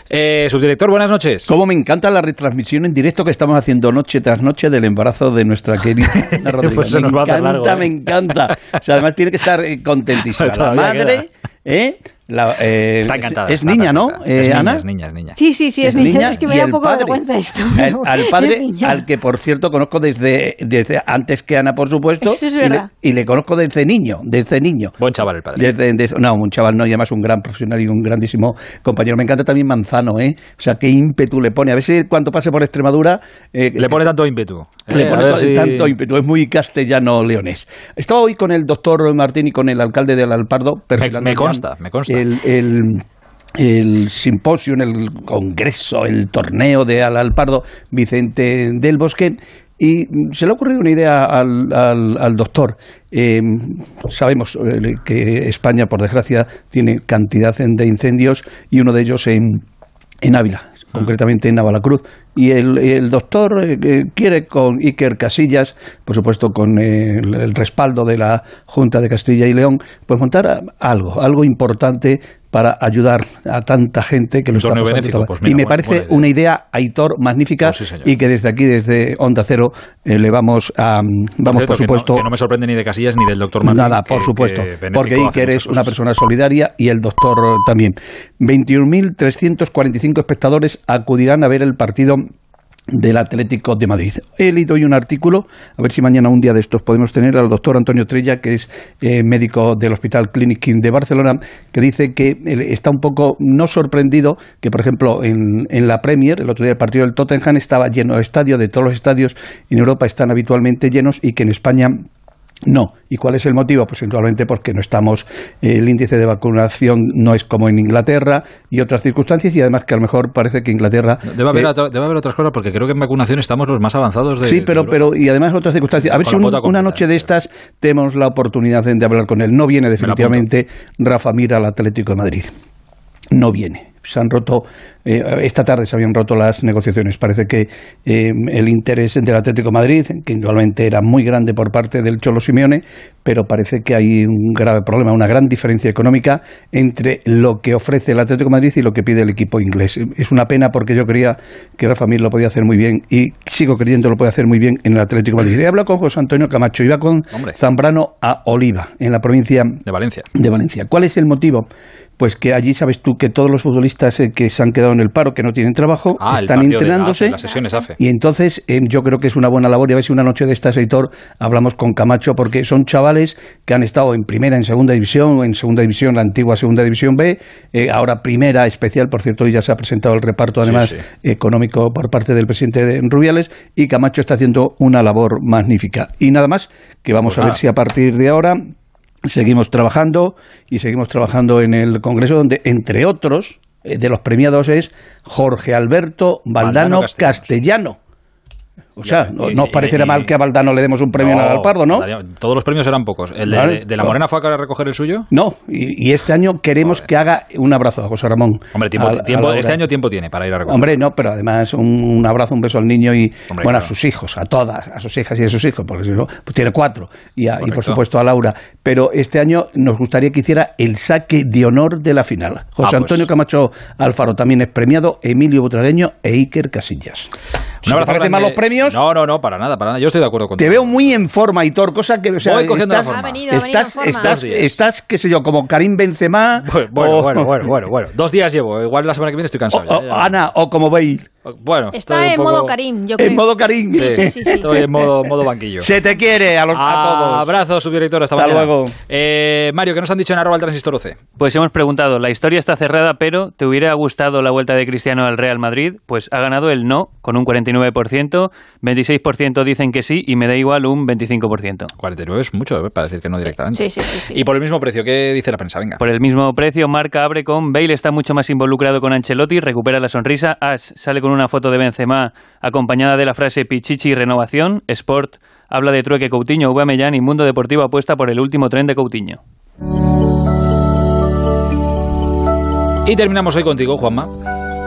Eh, subdirector, buenas noches. Como me encanta la retransmisión en directo que estamos haciendo noche tras noche del embarazo de nuestra querida Rodríguez. pues me encanta, me encanta. O sea, además tiene que estar eh, contentísima. la madre, ¿eh? La, eh, está encantada. Es niña, ¿no, eh, Ana? Es niña, es niña. Sí, sí, sí, es, niña. Es que me da un poco de vergüenza esto. al padre, al que por cierto conozco desde, desde antes que Ana, por supuesto. Eso es y, verdad. Le, y, le, conozco desde niño, desde niño. Buen chaval el padre. Desde, desde, no, un chaval no, y además un gran profesional y un grandísimo compañero. Me encanta también Manzano, ¿eh? O sea, qué ímpetu le pone. A ver si cuando pase por Extremadura... Eh, le pone tanto ímpetu. Le pone si... tanto ímpetu. Es muy castellano-leonés. Estaba hoy con el doctor Martín y con el alcalde del Alpardo. Me, me consta, me consta. El, el el simposio, el congreso, el torneo de Al Alpardo Vicente del Bosque. Y se le ha ocurrido una idea al, al, doctor. Eh, sabemos que España, por desgracia, tiene cantidad de incendios y uno de ellos en, en Ávila, concretamente en Navalacruz. Y el, el doctor eh, quiere con Iker Casillas, por supuesto con el, el, respaldo de la Junta de Castilla y León, pues montar algo, algo importante para ayudar a tanta gente que lo está pasando. Pues mira, y me parece una idea, Aitor, magnífica pues sí, y que desde aquí, desde Onda Cero, eh, le vamos a, vamos por, por supuesto... Que no, que no, me sorprende ni de Casillas ni del doctor Martín. Nada, por supuesto, que porque Iker es una persona solidaria y el doctor también. 21.345 espectadores acudirán a ver el partido del Atlético de Madrid. He leído hoy un artículo, a ver si mañana un día de estos podemos tener al doctor Antonio Trella, que es eh, médico del Hospital Clinic de Barcelona, que dice que está un poco no sorprendido que, por ejemplo, en, en la Premier, el otro día el partido del Tottenham estaba lleno de estadio, de todos los estadios en Europa están habitualmente llenos y que en España no. ¿Y cuál es el motivo? Pues eventualmente porque no estamos, el índice de vacunación no es como en Inglaterra y otras circunstancias y además que a lo mejor parece que Inglaterra... Debe haber, eh, debe haber otras cosas porque creo que en vacunación estamos los más avanzados de Sí, pero, de pero y además otras circunstancias. A ver si un, una noche de estas tenemos la oportunidad de, de hablar con él. No viene definitivamente Rafa Mira al Atlético de Madrid. No viene se han roto, eh, esta tarde se habían roto las negociaciones. Parece que eh, el interés del Atlético de Madrid, que indudablemente era muy grande por parte del Cholo Simeone, pero parece que hay un grave problema, una gran diferencia económica entre lo que ofrece el Atlético de Madrid y lo que pide el equipo inglés. Es una pena porque yo creía que Rafa Mir lo podía hacer muy bien y sigo creyendo que lo puede hacer muy bien en el Atlético de Madrid. He hablado con José Antonio Camacho, iba con Hombre. Zambrano a Oliva, en la provincia de Valencia. de Valencia. ¿Cuál es el motivo? Pues que allí sabes tú que todos los futbolistas eh, que se han quedado en el paro, que no tienen trabajo, ah, están entrenándose. De, las sesiones AFE. Y entonces eh, yo creo que es una buena labor. Y a ver si una noche de esta, editor, hablamos con Camacho, porque son chavales que han estado en primera, en segunda división, en segunda división, la antigua segunda división B, eh, ahora primera especial, por cierto, hoy ya se ha presentado el reparto, además, sí, sí. económico por parte del presidente de Rubiales, y Camacho está haciendo una labor magnífica. Y nada más, que vamos Pues a ver si a partir de ahora seguimos trabajando y seguimos trabajando en el Congreso donde, entre otros, eh, de los premiados es Jorge Alberto Valdano, Valdano Castellano. O sea, no, os parecerá mal que a Valdano le demos un premio no, al Pardo, ¿no? Todos los premios eran pocos. ¿El de, la Morena fue a recoger el suyo? No, y, este año queremos que haga un abrazo a José Ramón. Hombre, tiempo, este año tiempo tiene para ir a recoger. Hombre, no, pero además un, abrazo, un beso al niño y, bueno, a sus hijos, a todas, a sus hijas y a sus hijos, porque si no, pues tiene cuatro. Y, y por supuesto a Laura. Pero este año nos gustaría que hiciera el saque de honor de la final. José ah, pues. Antonio Camacho Alfaro también es premiado, Emilio Butragueño e Iker Casillas. ¿No ¿Te parecen mal los premios? No, no, no, para nada, para nada. Yo estoy de acuerdo contigo. Te veo muy en forma, Hitor, cosa que... O sea, Voy cogiendo estás, la forma. Ha venido, estás, ha venido estás, estás, qué sé yo, como Karim Benzema... Bueno, bueno, bueno, bueno, bueno, Dos días llevo. Igual la semana que viene estoy cansado. O, ya, ya. Ana, o como Bale. Bueno, está en modo Karim, yo creo. En modo Karim. Sí, sí, sí, Estoy en modo, modo banquillo. Se te quiere a, los, a todos. Abrazo, subdirector. Hasta, hasta luego. Eh, Mario, ¿qué nos han dicho en arroba el transistor UC? Pues hemos preguntado, la historia está cerrada, pero ¿te hubiera gustado la vuelta de Cristiano al Real Madrid? Pues ha ganado el no, con un 49%, 26% dicen que sí, y me da igual un 25%. 49 es mucho ¿eh? para decir que no directamente. Sí, sí, sí, Y por el mismo precio, ¿qué dice la prensa? Venga. Por el mismo precio, Marca abre con Bale está mucho más involucrado con Ancelotti, recupera la sonrisa, Ash sale con una foto de Benzema acompañada de la frase Pichichi renovación, Sport habla de trueque Coutinho, Aubameyang y Mundo Deportivo apuesta por el último tren de Coutinho. Y terminamos hoy contigo, Juanma.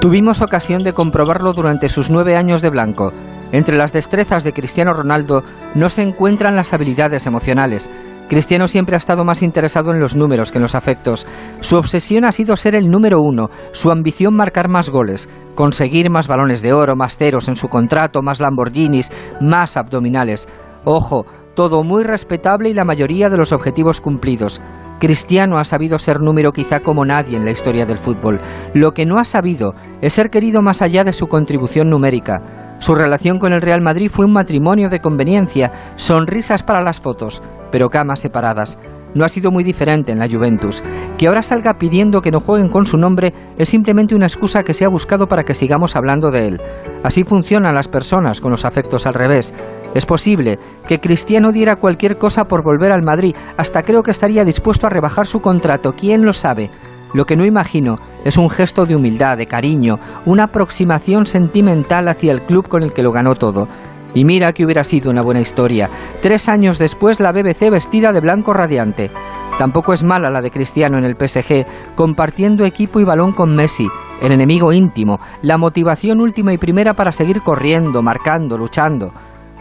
Tuvimos ocasión de comprobarlo durante sus nueve años de blanco. Entre las destrezas de Cristiano Ronaldo no se encuentran las habilidades emocionales. Cristiano siempre ha estado más interesado en los números que en los afectos. Su obsesión ha sido ser el número uno, su ambición marcar más goles, conseguir más balones de oro, más ceros en su contrato, más Lamborghinis, más abdominales. Ojo, todo muy respetable y la mayoría de los objetivos cumplidos. Cristiano ha sabido ser número quizá como nadie en la historia del fútbol. Lo que no ha sabido es ser querido más allá de su contribución numérica. Su relación con el Real Madrid fue un matrimonio de conveniencia, sonrisas para las fotos, pero camas separadas. No ha sido muy diferente en la Juventus. Que ahora salga pidiendo que no jueguen con su nombre es simplemente una excusa que se ha buscado para que sigamos hablando de él. Así funcionan las personas con los afectos al revés. Es posible que Cristiano diera cualquier cosa por volver al Madrid, hasta creo que estaría dispuesto a rebajar su contrato, quién lo sabe. Lo que no imagino es un gesto de humildad, de cariño, una aproximación sentimental hacia el club con el que lo ganó todo. Y mira que hubiera sido una buena historia. Tres años después la BBC vestida de blanco radiante. Tampoco es mala la de Cristiano en el PSG, compartiendo equipo y balón con Messi, el enemigo íntimo, la motivación última y primera para seguir corriendo, marcando, luchando.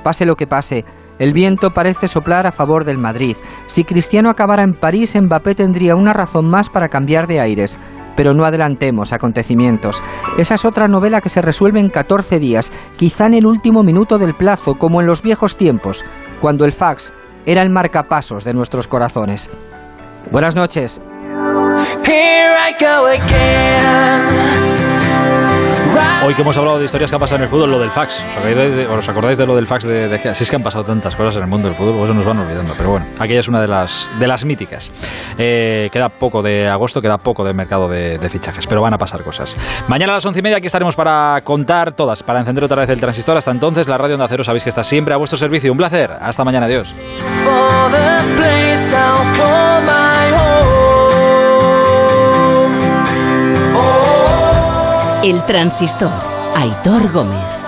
Pase lo que pase, el viento parece soplar a favor del Madrid. Si Cristiano acabara en París, Mbappé tendría una razón más para cambiar de aires. Pero no adelantemos acontecimientos. Esa es otra novela que se resuelve en 14 días, quizá en el último minuto del plazo, como en los viejos tiempos, cuando el fax era el marcapasos de nuestros corazones. Buenas noches. Hoy que hemos hablado de historias que han pasado en el fútbol, lo del fax. ¿Os acordáis de, lo del fax de, de Así es que han pasado tantas cosas en el mundo del fútbol, pues eso nos van olvidando. Pero bueno, aquella es una de las, de las míticas. Eh, queda poco de agosto, queda poco de mercado de, fichajes, pero van a pasar cosas. Mañana a las once y media aquí estaremos para contar todas, para encender otra vez el transistor. Hasta entonces, la radio de Acero sabéis que está siempre a vuestro servicio. Un placer. Hasta mañana. Adiós. El transistor. Aitor Gómez.